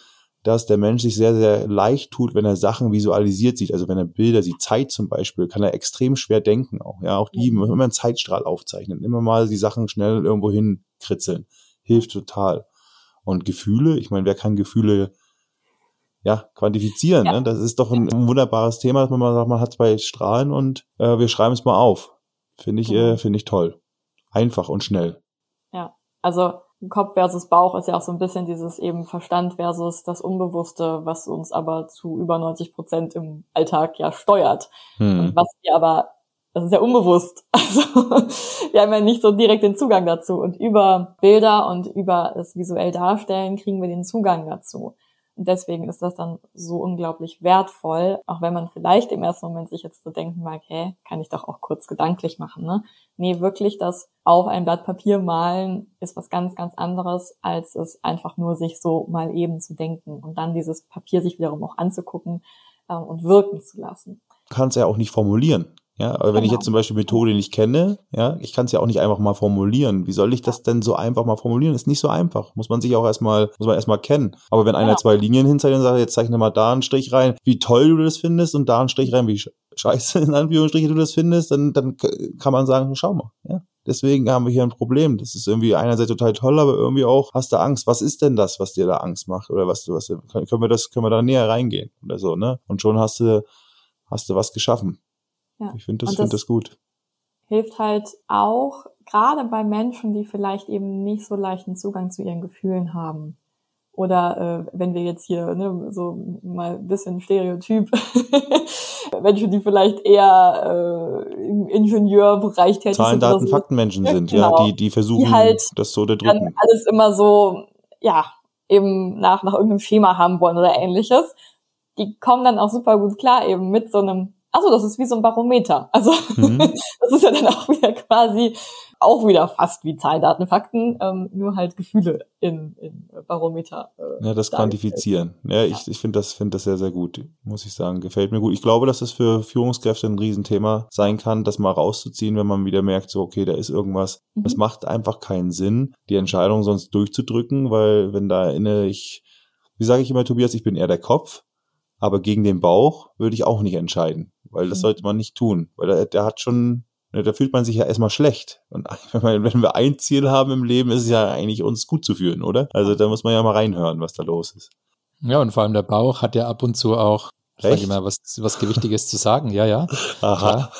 Speaker 1: dass der Mensch sich sehr, sehr leicht tut, wenn er Sachen visualisiert sieht. Also wenn er Bilder sieht, Zeit zum Beispiel, kann er extrem schwer denken auch. Ja, auch die, immer einen Zeitstrahl aufzeichnen, immer mal die Sachen schnell irgendwo hinkritzeln. Hilft total. Und Gefühle, ich meine, wer kann Gefühle ja, quantifizieren? Ja. Ne? Das ist doch ein, ein, wunderbares Thema, dass man mal sagt, man hat zwei Strahlen und äh, wir schreiben es mal auf. Finde ich, äh, finde ich toll. Einfach und schnell.
Speaker 3: Ja, also Kopf versus Bauch ist ja auch so ein bisschen dieses eben Verstand versus das Unbewusste, was uns aber zu über 90 Prozent im Alltag ja steuert. Hm. Und was wir aber das ist ja unbewusst. Also wir haben ja nicht so direkt den Zugang dazu. Und über Bilder und über das visuell Darstellen kriegen wir den Zugang dazu. Und deswegen ist das dann so unglaublich wertvoll, auch wenn man vielleicht im ersten Moment sich jetzt so denken mag, hä, kann ich doch auch kurz gedanklich machen, ne? Nee, wirklich das auf ein Blatt Papier malen ist was ganz, ganz anderes, als es einfach nur sich so mal eben zu denken und dann dieses Papier sich wiederum auch anzugucken äh, und wirken zu lassen.
Speaker 1: Kannst ja auch nicht formulieren. Ja, aber wenn ich jetzt genau. zum Beispiel Methode nicht kenne, ja, ich kann es ja auch nicht einfach mal formulieren. Wie soll ich das denn so einfach mal formulieren? ist nicht so einfach. Muss man sich auch erstmal, muss man erstmal kennen. Aber wenn einer zwei Linien hinzeichnet und sagt, jetzt zeichne mal da einen Strich rein, wie toll du das findest und da einen Strich rein, wie scheiße in Anführungsstrichen du das findest, dann, dann kann man sagen, schau mal, ja, deswegen haben wir hier ein Problem. Das ist irgendwie einerseits total toll, aber irgendwie auch hast du Angst. Was ist denn das, was dir da Angst macht? Oder was, was können wir das, können wir da näher reingehen oder so, ne? Und schon hast du, hast du was geschaffen. Ja. Ich finde das, finde das gut.
Speaker 3: Hilft halt auch, gerade bei Menschen, die vielleicht eben nicht so leichten Zugang zu ihren Gefühlen haben. Oder äh, wenn wir jetzt hier ne, so mal ein bisschen Stereotyp, Menschen, die vielleicht eher äh, im Ingenieurbereich tätig
Speaker 1: Zahlen, sind. Daten, so. Faktenmenschen sind, genau. ja, die, die versuchen, die halt das so unterdrücken.
Speaker 3: Alles immer so, ja, eben nach, nach irgendeinem Schema haben wollen oder ähnliches. Die kommen dann auch super gut klar eben mit so einem also das ist wie so ein Barometer. Also mhm. das ist ja dann auch wieder quasi auch wieder fast wie Zahlen, Daten, Fakten, ähm, nur halt Gefühle in, in Barometer.
Speaker 1: Äh, ja, das Quantifizieren. Ja, ich, ich finde das, finde das sehr, sehr gut, muss ich sagen. Gefällt mir gut. Ich glaube, dass das für Führungskräfte ein Riesenthema sein kann, das mal rauszuziehen, wenn man wieder merkt, so, okay, da ist irgendwas. Mhm. Es macht einfach keinen Sinn, die Entscheidung sonst durchzudrücken, weil wenn da inne ich, wie sage ich immer, Tobias, ich bin eher der Kopf, aber gegen den Bauch würde ich auch nicht entscheiden weil das mhm. sollte man nicht tun, weil der, der hat schon, ne, da fühlt man sich ja erstmal schlecht. Und wenn wir ein Ziel haben im Leben, ist es ja eigentlich uns gut zu fühlen, oder? Also da muss man ja mal reinhören, was da los ist.
Speaker 2: Ja, und vor allem der Bauch hat ja ab und zu auch Sag ich mal, was, was Gewichtiges zu sagen, ja, ja.
Speaker 1: Aha.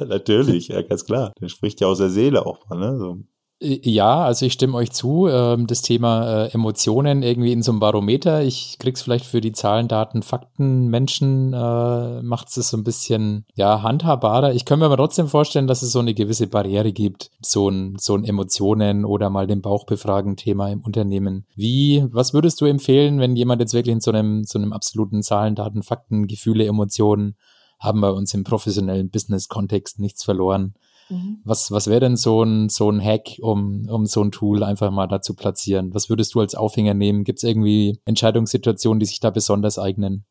Speaker 1: Natürlich, ja, ganz klar. Der spricht ja aus der Seele auch mal, ne? So.
Speaker 2: Äh, ja, also ich stimme euch zu. Ähm, das Thema äh, Emotionen irgendwie in so einem Barometer. Ich krieg's vielleicht für die Zahlen, Daten, Fakten, Menschen äh, macht es so ein bisschen ja handhabbarer. Ich kann mir aber trotzdem vorstellen, dass es so eine gewisse Barriere gibt, so ein so ein Emotionen oder mal den Bauch befragen Thema im Unternehmen. Wie, was würdest du empfehlen, wenn jemand jetzt wirklich in so einem so einem absoluten Zahlen, Daten, Fakten, Gefühle, Emotionen haben bei uns im professionellen Business-Kontext nichts verloren? Mhm. Was, was wäre denn so ein, so ein Hack, um, um so ein Tool einfach mal da zu platzieren? Was würdest du als Aufhänger nehmen? Gibt es irgendwie Entscheidungssituationen, die sich da besonders eignen?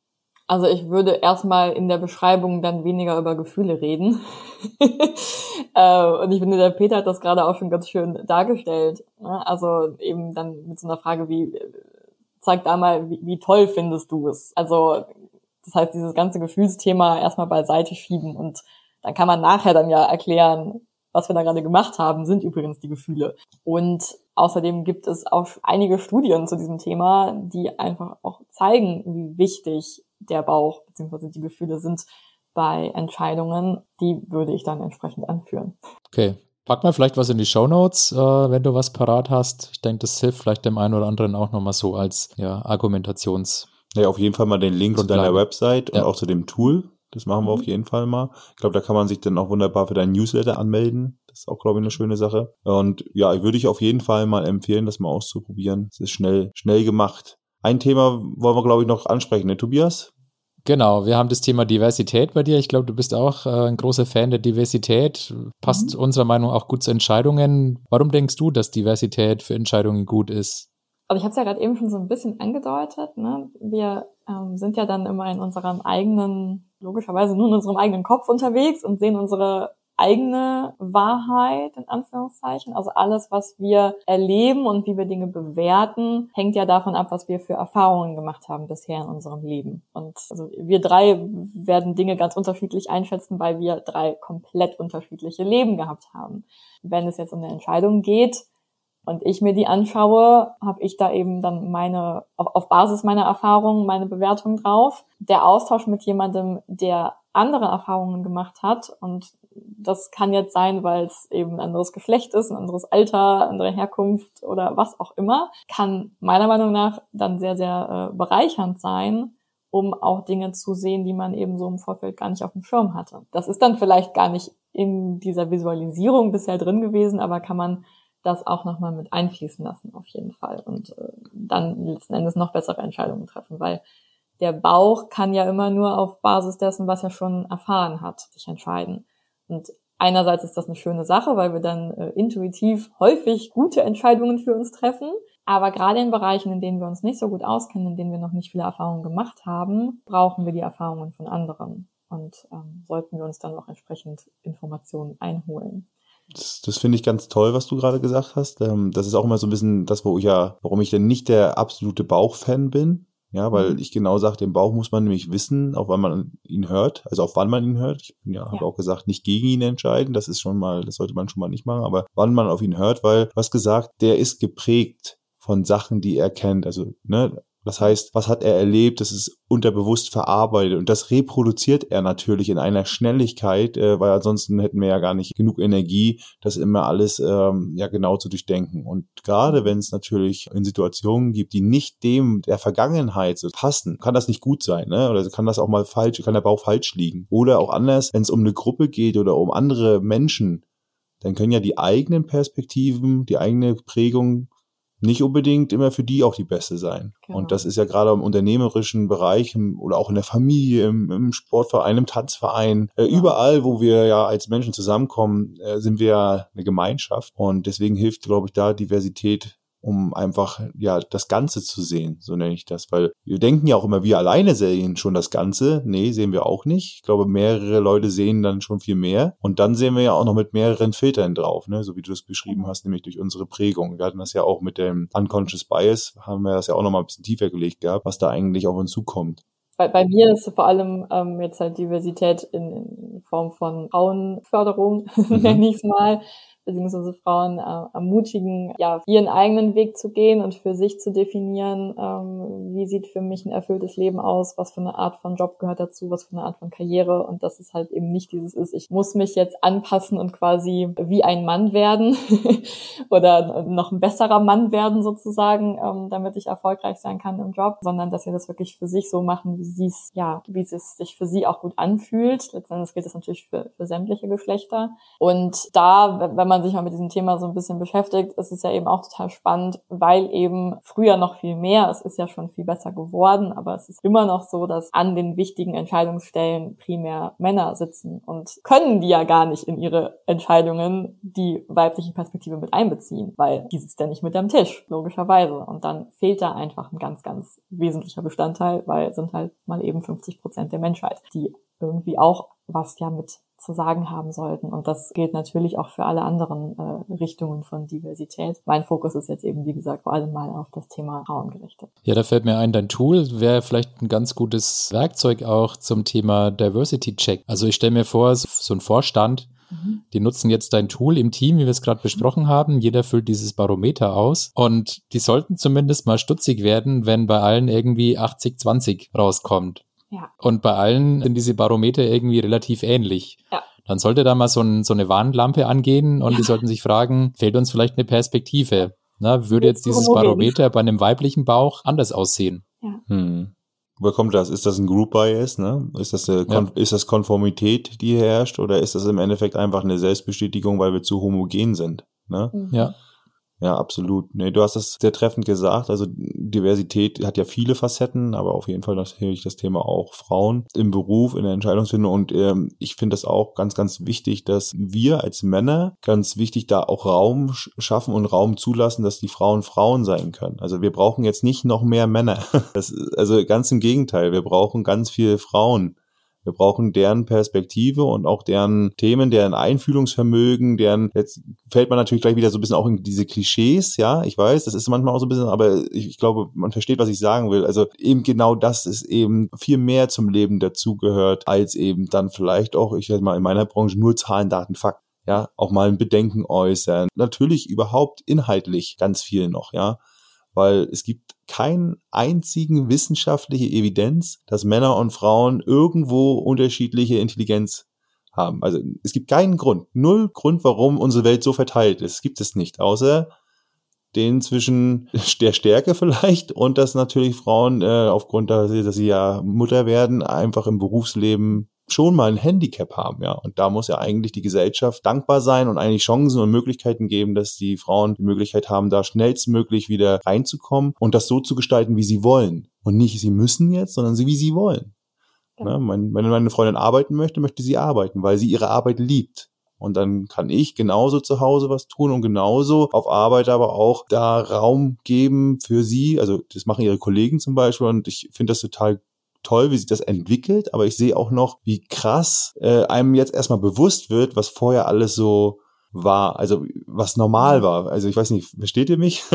Speaker 3: Also ich würde erstmal in der Beschreibung dann weniger über Gefühle reden. äh, und ich finde, der Peter hat das gerade auch schon ganz schön dargestellt. Ne? Also eben dann mit so einer Frage wie, zeig da mal, wie, wie toll findest du es? Also das heißt, dieses ganze Gefühlsthema erstmal beiseite schieben und dann kann man nachher dann ja erklären, was wir da gerade gemacht haben, sind übrigens die Gefühle. Und außerdem gibt es auch einige Studien zu diesem Thema, die einfach auch zeigen, wie wichtig der Bauch bzw. die Gefühle sind bei Entscheidungen. Die würde ich dann entsprechend anführen.
Speaker 2: Okay. Pack mal vielleicht was in die Show Notes, äh, wenn du was parat hast. Ich denke, das hilft vielleicht dem einen oder anderen auch nochmal so als ja, Argumentations.
Speaker 1: Ja, auf jeden Fall mal den Link zu deiner Website und ja. auch zu dem Tool, das machen wir mhm. auf jeden Fall mal. Ich glaube, da kann man sich dann auch wunderbar für deinen Newsletter anmelden. Das ist auch, glaube ich, eine schöne Sache. Und ja, ich würde ich auf jeden Fall mal empfehlen, das mal auszuprobieren. Es ist schnell, schnell gemacht. Ein Thema wollen wir, glaube ich, noch ansprechen, ne, Tobias?
Speaker 2: Genau, wir haben das Thema Diversität bei dir. Ich glaube, du bist auch äh, ein großer Fan der Diversität. Passt mhm. unserer Meinung auch gut zu Entscheidungen. Warum denkst du, dass Diversität für Entscheidungen gut ist?
Speaker 3: Also ich habe es ja gerade eben schon so ein bisschen angedeutet. Ne? Wir ähm, sind ja dann immer in unserem eigenen, logischerweise nur in unserem eigenen Kopf unterwegs und sehen unsere eigene Wahrheit, in Anführungszeichen. Also alles, was wir erleben und wie wir Dinge bewerten, hängt ja davon ab, was wir für Erfahrungen gemacht haben bisher in unserem Leben. Und also wir drei werden Dinge ganz unterschiedlich einschätzen, weil wir drei komplett unterschiedliche Leben gehabt haben. Wenn es jetzt um eine Entscheidung geht, und ich mir die anschaue, habe ich da eben dann meine, auf, auf Basis meiner Erfahrungen, meine Bewertung drauf. Der Austausch mit jemandem, der andere Erfahrungen gemacht hat und das kann jetzt sein, weil es eben ein anderes Geschlecht ist, ein anderes Alter, andere Herkunft oder was auch immer, kann meiner Meinung nach dann sehr, sehr äh, bereichernd sein, um auch Dinge zu sehen, die man eben so im Vorfeld gar nicht auf dem Schirm hatte. Das ist dann vielleicht gar nicht in dieser Visualisierung bisher drin gewesen, aber kann man das auch nochmal mit einfließen lassen, auf jeden Fall. Und äh, dann letzten Endes noch bessere Entscheidungen treffen, weil der Bauch kann ja immer nur auf Basis dessen, was er schon erfahren hat, sich entscheiden. Und einerseits ist das eine schöne Sache, weil wir dann äh, intuitiv häufig gute Entscheidungen für uns treffen. Aber gerade in Bereichen, in denen wir uns nicht so gut auskennen, in denen wir noch nicht viele Erfahrungen gemacht haben, brauchen wir die Erfahrungen von anderen und ähm, sollten wir uns dann auch entsprechend Informationen einholen.
Speaker 1: Das, das finde ich ganz toll, was du gerade gesagt hast. Ähm, das ist auch immer so ein bisschen das, wo ich ja, warum ich denn nicht der absolute Bauchfan bin. Ja, weil
Speaker 3: Mhm.
Speaker 1: ich genau sage, den Bauch muss man nämlich wissen, auf wann man ihn hört, also auf wann man ihn hört. Ich bin ja, habe
Speaker 3: Ja.
Speaker 1: auch gesagt, nicht gegen ihn entscheiden. Das ist schon mal, das sollte man schon mal nicht machen, aber wann man auf ihn hört, weil du hast gesagt, der ist geprägt von Sachen, die er kennt. Also, ne, das heißt, was hat er erlebt? Das ist unterbewusst verarbeitet und das reproduziert er natürlich in einer Schnelligkeit, äh, weil ansonsten hätten wir ja gar nicht genug Energie, das immer alles ähm, ja genau zu durchdenken. Und gerade wenn es natürlich in Situationen gibt, die nicht dem der Vergangenheit so passen, kann das nicht gut sein, ne? Oder kann das auch mal falsch, kann der Bauch falsch liegen. Oder auch anders, wenn es um eine Gruppe geht oder um andere Menschen, dann können ja die eigenen Perspektiven, die eigene Prägung nicht unbedingt immer für die auch die beste sein.
Speaker 3: Genau.
Speaker 1: Und das ist ja gerade im unternehmerischen Bereich im, oder auch in der Familie, im, im Sportverein, im Tanzverein, äh, überall, wo wir ja als Menschen zusammenkommen, äh, sind wir ja eine Gemeinschaft. Und deswegen hilft, glaube ich, da Diversität um einfach ja das Ganze zu sehen, so nenne ich das, weil wir denken ja auch immer, wir alleine sehen schon das Ganze. Nee, sehen wir auch nicht. Ich glaube, mehrere Leute sehen dann schon viel mehr und dann sehen wir ja auch noch mit mehreren Filtern drauf, ne, so wie du es beschrieben hast, nämlich durch unsere Prägung. Wir hatten das ja auch mit dem Unconscious Bias, haben wir das ja auch noch mal ein bisschen tiefer gelegt gehabt, was da eigentlich auf uns zukommt.
Speaker 3: Bei, bei mir ist vor allem ähm, jetzt halt Diversität in, in Form von Frauenförderung,
Speaker 1: Mhm.
Speaker 3: nenne ich es mal, beziehungsweise Frauen äh, ermutigen, ja, ihren eigenen Weg zu gehen und für sich zu definieren, ähm, wie sieht für mich ein erfülltes Leben aus, was für eine Art von Job gehört dazu, was für eine Art von Karriere und dass es halt eben nicht dieses ist, ich muss mich jetzt anpassen und quasi wie ein Mann werden oder noch ein besserer Mann werden sozusagen, ähm, damit ich erfolgreich sein kann im Job, sondern dass sie das wirklich für sich so machen, wie sie es, ja, wie es sich für sie auch gut anfühlt. Letztendlich gilt das natürlich für, für sämtliche Geschlechter. Und da, wenn man sich mal mit diesem Thema so ein bisschen beschäftigt, ist es ja eben auch total spannend, weil eben früher noch viel mehr, es ist ja schon viel besser geworden, aber es ist immer noch so, dass an den wichtigen Entscheidungsstellen primär Männer sitzen und können die ja gar nicht in ihre Entscheidungen die weibliche Perspektive mit einbeziehen, weil die sitzt ja nicht mit am Tisch, logischerweise. Und dann fehlt da einfach ein ganz, ganz wesentlicher Bestandteil, weil sind halt mal eben 50 Prozent der Menschheit, die irgendwie auch was ja mit zu sagen haben sollten. Und das gilt natürlich auch für alle anderen äh, Richtungen von Diversität. Mein Fokus ist jetzt eben, wie gesagt, vor allem mal auf das Thema Frauen gerichtet.
Speaker 2: Ja, da fällt mir ein, dein Tool wäre vielleicht ein ganz gutes Werkzeug auch zum Thema Diversity Check. Also ich stelle mir vor, so ein Vorstand,
Speaker 3: Mhm.
Speaker 2: die nutzen jetzt dein Tool im Team, wie wir es gerade besprochen haben. Jeder füllt dieses Barometer aus und die sollten zumindest mal stutzig werden, wenn bei allen irgendwie 80-20 rauskommt.
Speaker 3: Ja.
Speaker 2: Und bei allen sind diese Barometer irgendwie relativ ähnlich.
Speaker 3: Ja.
Speaker 2: Dann sollte da mal so, ein, so eine Warnlampe angehen und
Speaker 3: Ja.
Speaker 2: die sollten sich fragen, fehlt uns vielleicht eine Perspektive? Na, würde jetzt dieses. Barometer bei einem weiblichen Bauch anders aussehen?
Speaker 1: Hm. Woher kommt das? Ist das ein Group Bias? Ne? Ist, das eine Kon ist das Konformität, die herrscht? Oder ist das im Endeffekt einfach eine Selbstbestätigung, weil wir zu homogen sind? Ne?
Speaker 3: Mhm.
Speaker 2: Ja.
Speaker 1: Ja, absolut. Nee, du hast es sehr treffend gesagt. Also Diversität hat ja viele Facetten, aber auf jeden Fall natürlich das Thema auch Frauen im Beruf, in der Entscheidungsfindung. Und ähm, ich finde das auch ganz, ganz wichtig, dass wir als Männer ganz wichtig da auch Raum sch- schaffen und Raum zulassen, dass die Frauen Frauen sein können. Also wir brauchen jetzt nicht noch mehr Männer. Das, also ganz im Gegenteil, wir brauchen ganz viele Frauen. Wir brauchen deren Perspektive und auch deren Themen, deren Einfühlungsvermögen, deren, jetzt fällt man natürlich gleich wieder so ein bisschen auch in diese Klischees, ja, ich weiß, das ist manchmal auch so ein bisschen, aber ich, ich glaube, man versteht, was ich sagen will. Also eben genau das ist eben viel mehr zum Leben dazugehört, als eben dann vielleicht auch, ich sag mal, in meiner Branche nur Zahlen, Daten, Fakten. Ja, auch mal ein Bedenken äußern. Natürlich überhaupt inhaltlich ganz viel noch, ja weil es gibt keinen einzigen wissenschaftliche Evidenz, dass Männer und Frauen irgendwo unterschiedliche Intelligenz haben. Also es gibt keinen Grund, null Grund, warum unsere Welt so verteilt ist. Gibt es nicht, außer den zwischen der Stärke vielleicht und dass natürlich Frauen äh, aufgrund, dass sie, dass sie ja Mutter werden, einfach im Berufsleben schon mal ein Handicap haben, ja. Und da muss ja eigentlich die Gesellschaft dankbar sein und eigentlich Chancen und Möglichkeiten geben, dass die Frauen die Möglichkeit haben, da schnellstmöglich wieder reinzukommen und das so zu gestalten, wie sie wollen. Und nicht, sie müssen jetzt, sondern sie, wie sie wollen.
Speaker 3: Genau.
Speaker 1: Ne? Mein, wenn meine Freundin arbeiten möchte, möchte sie arbeiten, weil sie ihre Arbeit liebt. Und dann kann ich genauso zu Hause was tun und genauso auf Arbeit aber auch da Raum geben für sie. Also das machen ihre Kollegen zum Beispiel und ich finde das total toll, wie sich das entwickelt, aber ich sehe auch noch, wie krass äh, einem jetzt erstmal bewusst wird, was vorher alles so war, also was normal war. Also ich weiß nicht, versteht ihr mich?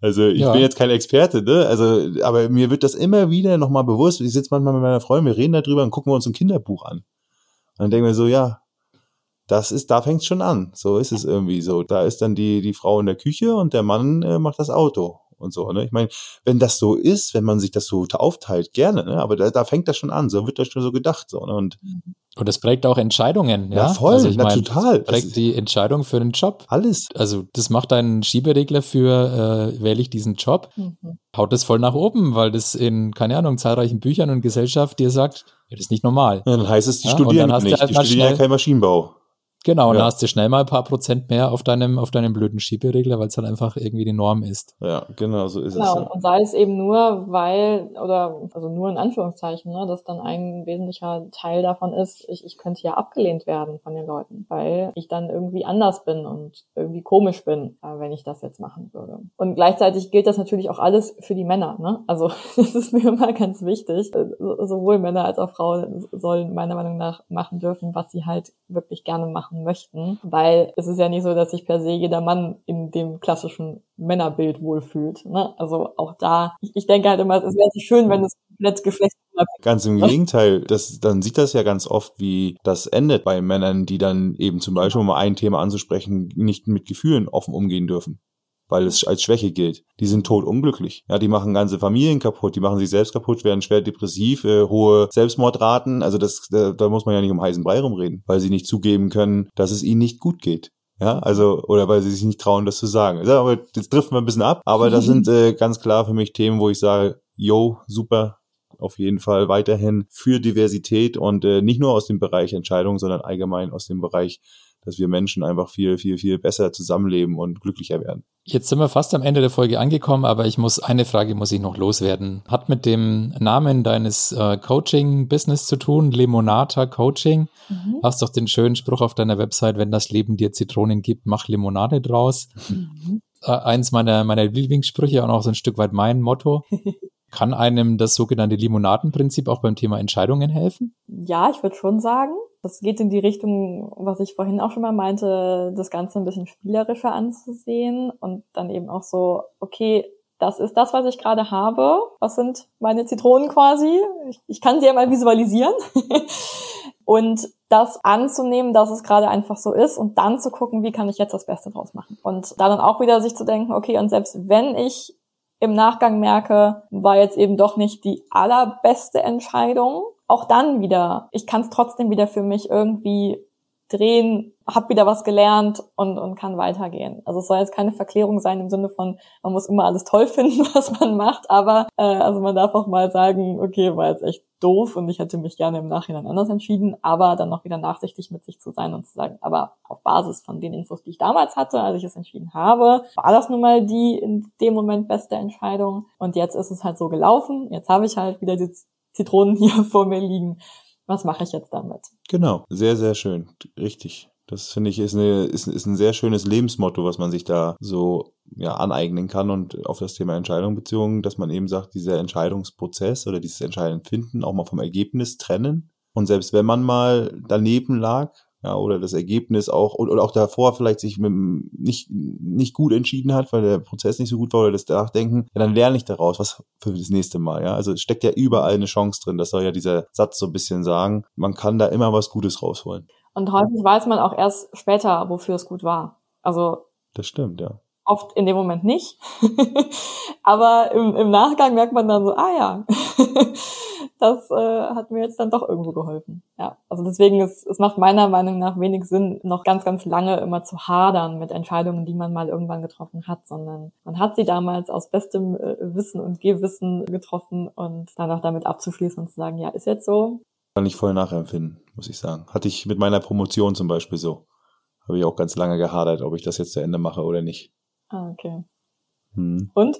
Speaker 1: Also ich
Speaker 2: Ja.
Speaker 1: bin jetzt kein Experte, ne? Also, aber mir wird das immer wieder nochmal bewusst. Ich sitze manchmal mit meiner Freundin, wir reden darüber und gucken wir uns ein Kinderbuch an. Und dann denken wir so, ja, das ist, da fängt's schon an. So ist es irgendwie so. Da ist dann die, die Frau in der Küche und der Mann äh, macht das Auto und so. Ne? Ich meine, wenn das so ist, wenn man sich das so aufteilt, gerne, ne? aber da, da fängt das schon an. So wird das schon so gedacht. So, ne? Und
Speaker 2: Und das prägt auch Entscheidungen, ja?
Speaker 1: Ja, voll,
Speaker 2: also ich
Speaker 1: na,
Speaker 2: mein,
Speaker 1: total.
Speaker 2: Das
Speaker 1: Das
Speaker 2: prägt
Speaker 1: ist-
Speaker 2: die Entscheidung für den Job.
Speaker 1: alles.
Speaker 2: Also das macht einen Schieberegler für, äh, wähle ich diesen Job,
Speaker 3: Mhm.
Speaker 2: haut das voll nach oben, weil das in, keine Ahnung, zahlreichen Büchern und Gesellschaft dir sagt, das ist nicht normal.
Speaker 1: Ja, dann heißt es, die
Speaker 2: Ja, und
Speaker 1: studieren
Speaker 2: dann hast du
Speaker 1: nicht.
Speaker 2: halt
Speaker 1: Die studieren ja
Speaker 2: schnell-
Speaker 1: kein Maschinenbau.
Speaker 2: Genau, und
Speaker 1: Ja.
Speaker 2: da hast du schnell mal ein paar Prozent mehr auf deinem, auf deinem blöden Schieberegler, weil es halt einfach irgendwie die Norm ist.
Speaker 1: Ja, genau, so ist
Speaker 3: Genau,
Speaker 1: es.
Speaker 3: und,
Speaker 1: Ja.
Speaker 3: und sei es eben nur, weil, oder also nur in Anführungszeichen, ne, dass dann ein wesentlicher Teil davon ist, ich, ich könnte ja abgelehnt werden von den Leuten, weil ich dann irgendwie anders bin und irgendwie komisch bin, äh, wenn ich das jetzt machen würde. Und gleichzeitig gilt das natürlich auch alles für die Männer. Ne? Also das ist mir immer ganz wichtig. Äh, so- Sowohl Männer als auch Frauen sollen meiner Meinung nach machen dürfen, was sie halt wirklich gerne machen möchten, weil es ist ja nicht so, dass sich per se jeder Mann in dem klassischen Männerbild wohlfühlt. Ne? Also auch da, ich, ich denke halt immer, es wäre schön, wenn es komplett geschlechtsunabhängig
Speaker 1: Ganz im Gegenteil, das, dann sieht das ja ganz oft, wie das endet bei Männern, die dann eben zum Beispiel, um mal ein Thema anzusprechen, nicht mit Gefühlen offen umgehen dürfen. Weil es als Schwäche gilt. Die sind tot unglücklich. Ja, die machen ganze Familien kaputt, die machen sich selbst kaputt, werden schwer depressiv, äh, hohe Selbstmordraten. Also das, da, da muss man ja nicht um heißen Brei rumreden, weil sie nicht zugeben können, dass es ihnen nicht gut geht. Ja, also, oder weil sie sich nicht trauen, das zu sagen. Ja, aber jetzt driften wir ein bisschen ab. Aber das sind äh, ganz klar für mich Themen, wo ich sage, yo, super, auf jeden Fall weiterhin für Diversität und äh, nicht nur aus dem Bereich Entscheidung, sondern allgemein aus dem Bereich, dass wir Menschen einfach viel, viel, viel besser zusammenleben und glücklicher werden.
Speaker 2: Jetzt sind wir fast am Ende der Folge angekommen, aber ich muss, eine Frage muss ich noch loswerden. Hat mit dem Namen deines äh, Coaching-Business zu tun, Limonata Coaching.
Speaker 3: Mhm.
Speaker 2: Hast doch den schönen Spruch auf deiner Website, wenn das Leben dir Zitronen gibt, mach Limonade draus.
Speaker 3: Mhm.
Speaker 2: Äh, eins meiner, meiner Lieblingssprüche und auch so ein Stück weit mein Motto. Kann einem das sogenannte Limonadenprinzip auch beim Thema Entscheidungen helfen?
Speaker 3: Ja, ich würde schon sagen, das geht in die Richtung, was ich vorhin auch schon mal meinte, das Ganze ein bisschen spielerischer anzusehen und dann eben auch so, okay, das ist das, was ich gerade habe. Was sind meine Zitronen quasi? Ich, ich kann sie ja mal visualisieren. und das anzunehmen, dass es gerade einfach so ist und dann zu gucken, wie kann ich jetzt das Beste draus machen. Und da dann auch wieder sich zu denken, okay, und selbst wenn ich im Nachgang merke, war jetzt eben doch nicht die allerbeste Entscheidung, auch dann wieder, ich kann es trotzdem wieder für mich irgendwie drehen, hab wieder was gelernt und, und kann weitergehen. Also es soll jetzt keine Verklärung sein im Sinne von, man muss immer alles toll finden, was man macht, aber äh, also man darf auch mal sagen, okay, war jetzt echt doof und ich hätte mich gerne im Nachhinein anders entschieden, aber dann noch wieder nachsichtig mit sich zu sein und zu sagen, aber auf Basis von den Infos, die ich damals hatte, als ich es entschieden habe, war das nun mal die in dem Moment beste Entscheidung und jetzt ist es halt so gelaufen, jetzt habe ich halt wieder die Zitronen hier vor mir liegen. Was mache ich jetzt damit?
Speaker 1: Genau, sehr, sehr schön. Richtig. Das finde ich ist, eine, ist, ist ein sehr schönes Lebensmotto, was man sich da so ja, aneignen kann und auf das Thema Entscheidung bezogen, dass man eben sagt, dieser Entscheidungsprozess oder dieses Entscheidungsfinden auch mal vom Ergebnis trennen. Und selbst wenn man mal daneben lag, ja, oder das Ergebnis auch, oder auch davor vielleicht sich mit, nicht, nicht gut entschieden hat, weil der Prozess nicht so gut war oder das Nachdenken, ja, dann lerne ich daraus, was für das nächste Mal, ja. Also es steckt ja überall eine Chance drin, das soll ja dieser Satz so ein bisschen sagen. Man kann da immer was Gutes rausholen.
Speaker 3: Und häufig weiß man auch erst später, wofür es gut war. Also
Speaker 1: Das stimmt, ja.
Speaker 3: Oft in dem Moment nicht. Aber im, im Nachgang merkt man dann so, ah ja, das äh, hat mir jetzt dann doch irgendwo geholfen. Ja, also deswegen ist es macht meiner Meinung nach wenig Sinn, noch ganz, ganz lange immer zu hadern mit Entscheidungen, die man mal irgendwann getroffen hat, sondern man hat sie damals aus bestem äh, Wissen und Gehwissen getroffen und danach damit abzuschließen und zu sagen, ja, ist jetzt so.
Speaker 1: Kann ich voll nachempfinden, muss ich sagen. Hatte ich mit meiner Promotion zum Beispiel so. Habe ich auch ganz lange gehadert, ob ich das jetzt zu Ende mache oder nicht.
Speaker 3: Ah, okay.
Speaker 1: Hm.
Speaker 3: Und?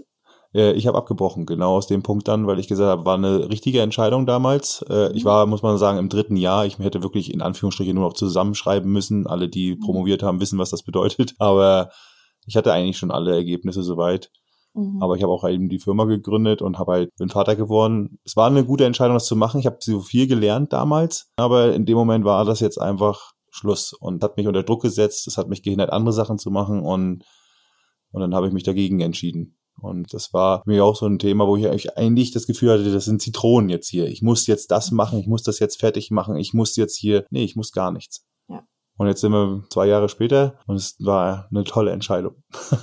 Speaker 1: Ich habe abgebrochen, genau aus dem Punkt dann, weil ich gesagt habe, war eine richtige Entscheidung damals. Äh, Ich war, muss man sagen, im dritten Jahr. Ich hätte wirklich in Anführungsstrichen nur noch zusammenschreiben müssen. Alle, die promoviert haben, wissen, was das bedeutet. Aber ich hatte eigentlich schon alle Ergebnisse soweit.
Speaker 3: Mhm.
Speaker 1: Aber ich habe auch eben die Firma gegründet und habe halt bin Vater geworden. Es war eine gute Entscheidung, das zu machen. Ich habe so viel gelernt damals, aber in dem Moment war das jetzt einfach Schluss. Und hat mich unter Druck gesetzt, es hat mich gehindert, andere Sachen zu machen und, und dann habe ich mich dagegen entschieden. Und das war mir auch so ein Thema, wo ich eigentlich das Gefühl hatte, das sind Zitronen jetzt hier. Ich muss jetzt das machen, ich muss das jetzt fertig machen, ich muss jetzt hier, nee, ich muss gar nichts.
Speaker 3: Ja.
Speaker 1: Und jetzt sind wir zwei Jahre später und es war eine tolle Entscheidung.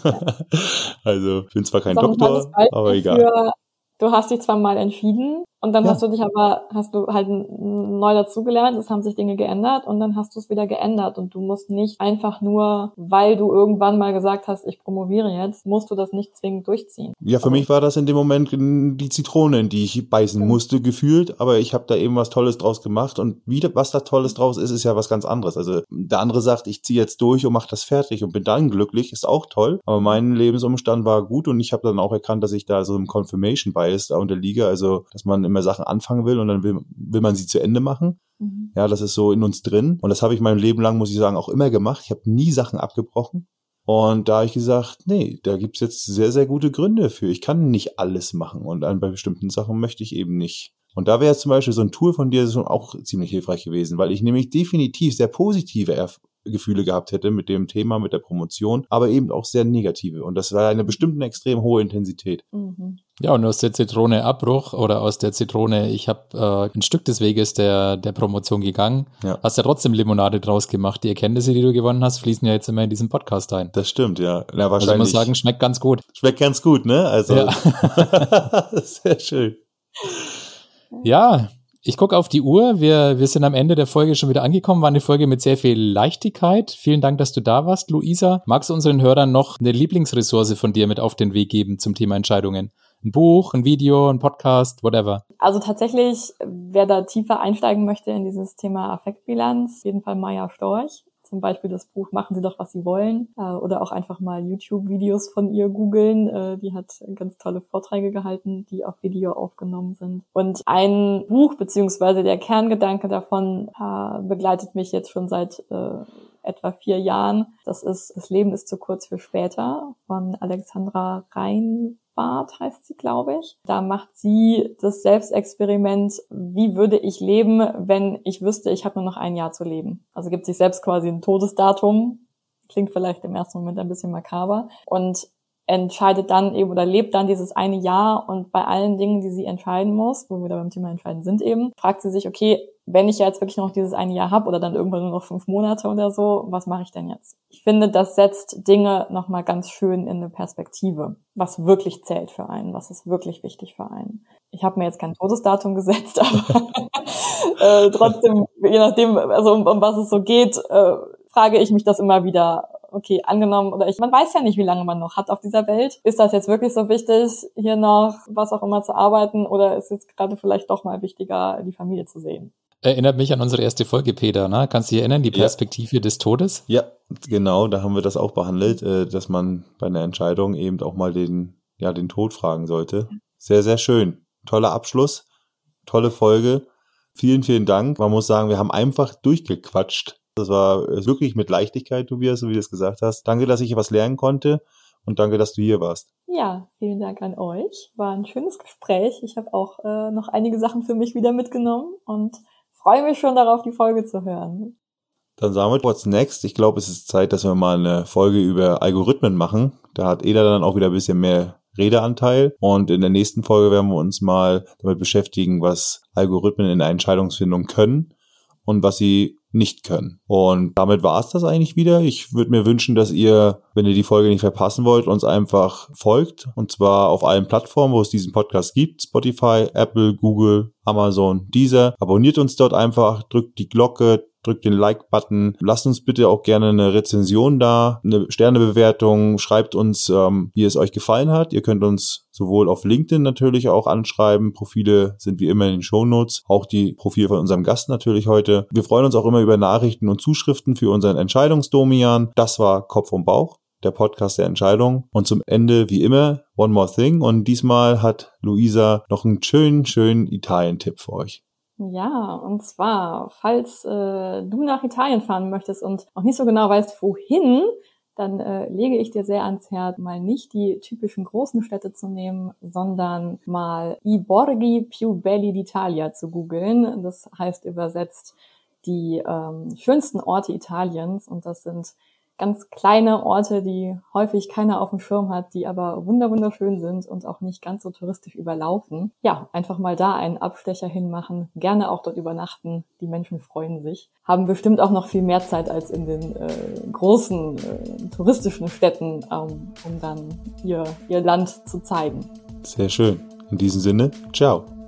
Speaker 1: Ja. also ich bin zwar kein Doktor, aber egal.
Speaker 3: Für, du hast dich zwar mal entschieden, und dann ja. hast du dich aber, hast du halt neu dazugelernt, es haben sich Dinge geändert und dann hast du es wieder geändert. Und du musst nicht einfach nur, weil du irgendwann mal gesagt hast, ich promoviere jetzt, musst du das nicht zwingend durchziehen.
Speaker 1: Ja, für mich war das in dem Moment die Zitrone, in die ich beißen musste, gefühlt, aber ich habe da eben was Tolles draus gemacht und wieder, was da Tolles draus ist, ist ja was ganz anderes. Also der andere sagt, ich ziehe jetzt durch und mache das fertig und bin dann glücklich, ist auch toll. Aber mein Lebensumstand war gut und ich habe dann auch erkannt, dass ich da so im Confirmation Bias da unterliege, also dass man immer Sachen anfangen will und dann will, will man sie zu Ende machen. Mhm. Ja, das ist so in uns drin. Und das habe ich mein Leben lang, muss ich sagen, auch immer gemacht. Ich habe nie Sachen abgebrochen. Und da habe ich gesagt, nee, da gibt's jetzt sehr, sehr gute Gründe für. Ich kann nicht alles machen und bei bestimmten Sachen möchte ich eben nicht. Und da wäre zum Beispiel so ein Tool von dir schon auch ziemlich hilfreich gewesen, weil ich nämlich definitiv sehr positive Gefühle gehabt hätte mit dem Thema, mit der Promotion, aber eben auch sehr negative. Und das war eine bestimmte extrem hohe Intensität.
Speaker 2: Mhm. Ja, und aus der Zitrone Abbruch oder aus der Zitrone, ich habe äh, ein Stück des Weges der, der Promotion gegangen, ja. hast ja trotzdem Limonade draus gemacht. Die Erkenntnisse, die du gewonnen hast, fließen ja jetzt immer in diesen Podcast ein.
Speaker 1: Das stimmt, ja. ja
Speaker 2: wahrscheinlich. Also ich muss sagen, schmeckt ganz gut.
Speaker 1: Schmeckt ganz gut, ne? Also, ja. sehr schön.
Speaker 2: Ja, ich gucke auf die Uhr. Wir, wir sind am Ende der Folge schon wieder angekommen. War eine Folge mit sehr viel Leichtigkeit. Vielen Dank, dass du da warst, Luisa. Magst du unseren Hörern noch eine Lieblingsressource von dir mit auf den Weg geben zum Thema Entscheidungen? Ein Buch, ein Video, ein Podcast, whatever.
Speaker 3: Also tatsächlich, wer da tiefer einsteigen möchte in dieses Thema Affektbilanz, jeden Fall Maya Storch zum Beispiel das Buch Machen Sie doch, was Sie wollen äh, oder auch einfach mal YouTube-Videos von ihr googeln. Äh, die hat ganz tolle Vorträge gehalten, die auf Video aufgenommen sind. Und ein Buch beziehungsweise der Kerngedanke davon äh, begleitet mich jetzt schon seit äh, etwa vier Jahren. Das ist Das Leben ist zu kurz für später von Alexandra Rein Bart heißt sie, glaube ich. Da macht sie das Selbstexperiment, wie würde ich leben, wenn ich wüsste, ich habe nur noch ein Jahr zu leben. Also gibt sich selbst quasi ein Todesdatum. Klingt vielleicht im ersten Moment ein bisschen makaber. Und entscheidet dann eben oder lebt dann dieses eine Jahr und bei allen Dingen, die sie entscheiden muss, wo wir da beim Thema entscheiden sind eben, fragt sie sich, okay, wenn ich jetzt wirklich noch dieses eine Jahr habe oder dann irgendwann nur noch fünf Monate oder so, was mache ich denn jetzt? Ich finde, das setzt Dinge nochmal ganz schön in eine Perspektive, was wirklich zählt für einen, was ist wirklich wichtig für einen. Ich habe mir jetzt kein Todesdatum gesetzt, aber äh, trotzdem, je nachdem, also um, um was es so geht, äh, frage ich mich das immer wieder, okay, angenommen, oder ich, man weiß ja nicht, wie lange man noch hat auf dieser Welt. Ist das jetzt wirklich so wichtig, hier noch was auch immer zu arbeiten, oder ist es gerade vielleicht doch mal wichtiger, die Familie zu sehen?
Speaker 2: Erinnert mich an unsere erste Folge, Peter, ne? Kannst du dich erinnern, die Perspektive ja. des Todes?
Speaker 1: Ja, genau, da haben wir das auch behandelt, äh, dass man bei einer Entscheidung eben auch mal den, ja, den Tod fragen sollte. Sehr, sehr schön. Toller Abschluss, tolle Folge. Vielen, vielen Dank. Man muss sagen, wir haben einfach durchgequatscht. Das war äh, wirklich mit Leichtigkeit, Tobias, so wie du es gesagt hast. Danke, dass ich was lernen konnte und danke, dass du hier warst.
Speaker 3: Ja, vielen Dank an euch. War ein schönes Gespräch. Ich habe auch äh, noch einige Sachen für mich wieder mitgenommen und freue mich schon darauf, die Folge zu hören.
Speaker 1: Dann sagen wir, what's next? Ich glaube, es ist Zeit, dass wir mal eine Folge über Algorithmen machen. Da hat Eda dann auch wieder ein bisschen mehr Redeanteil. Und in der nächsten Folge werden wir uns mal damit beschäftigen, was Algorithmen in der Entscheidungsfindung können und was sie nicht können. Und damit war es das eigentlich wieder. Ich würde mir wünschen, dass ihr, wenn ihr die Folge nicht verpassen wollt, uns einfach folgt. Und zwar auf allen Plattformen, wo es diesen Podcast gibt. Spotify, Apple, Google, Amazon, Deezer. Abonniert uns dort einfach, drückt die Glocke, drückt den Like-Button. Lasst uns bitte auch gerne eine Rezension da, eine Sternebewertung. Schreibt uns, ähm, wie es euch gefallen hat. Ihr könnt uns sowohl auf LinkedIn natürlich auch anschreiben. Profile sind wie immer in den Show Notes. Auch die Profile von unserem Gast natürlich heute. Wir freuen uns auch immer über Nachrichten und Zuschriften für unseren Entscheidungsdomian. Das war Kopf und Bauch der Podcast der Entscheidung. Und zum Ende, wie immer, One More Thing. Und diesmal hat Luisa noch einen schönen, schönen Italien-Tipp für euch.
Speaker 3: Ja, und zwar, falls äh, du nach Italien fahren möchtest und noch nicht so genau weißt, wohin, dann äh, lege ich dir sehr ans Herz, mal nicht die typischen großen Städte zu nehmen, sondern mal I Borghi più belli d'Italia zu googeln. Das heißt übersetzt die ähm, schönsten Orte Italiens und das sind ganz kleine Orte, die häufig keiner auf dem Schirm hat, die aber wunderschön sind und auch nicht ganz so touristisch überlaufen. Ja, einfach mal da einen Abstecher hinmachen, gerne auch dort übernachten. Die Menschen freuen sich, haben bestimmt auch noch viel mehr Zeit als in den äh, großen äh, touristischen Städten, ähm, um dann ihr, ihr Land zu zeigen.
Speaker 1: Sehr schön. In diesem Sinne, ciao.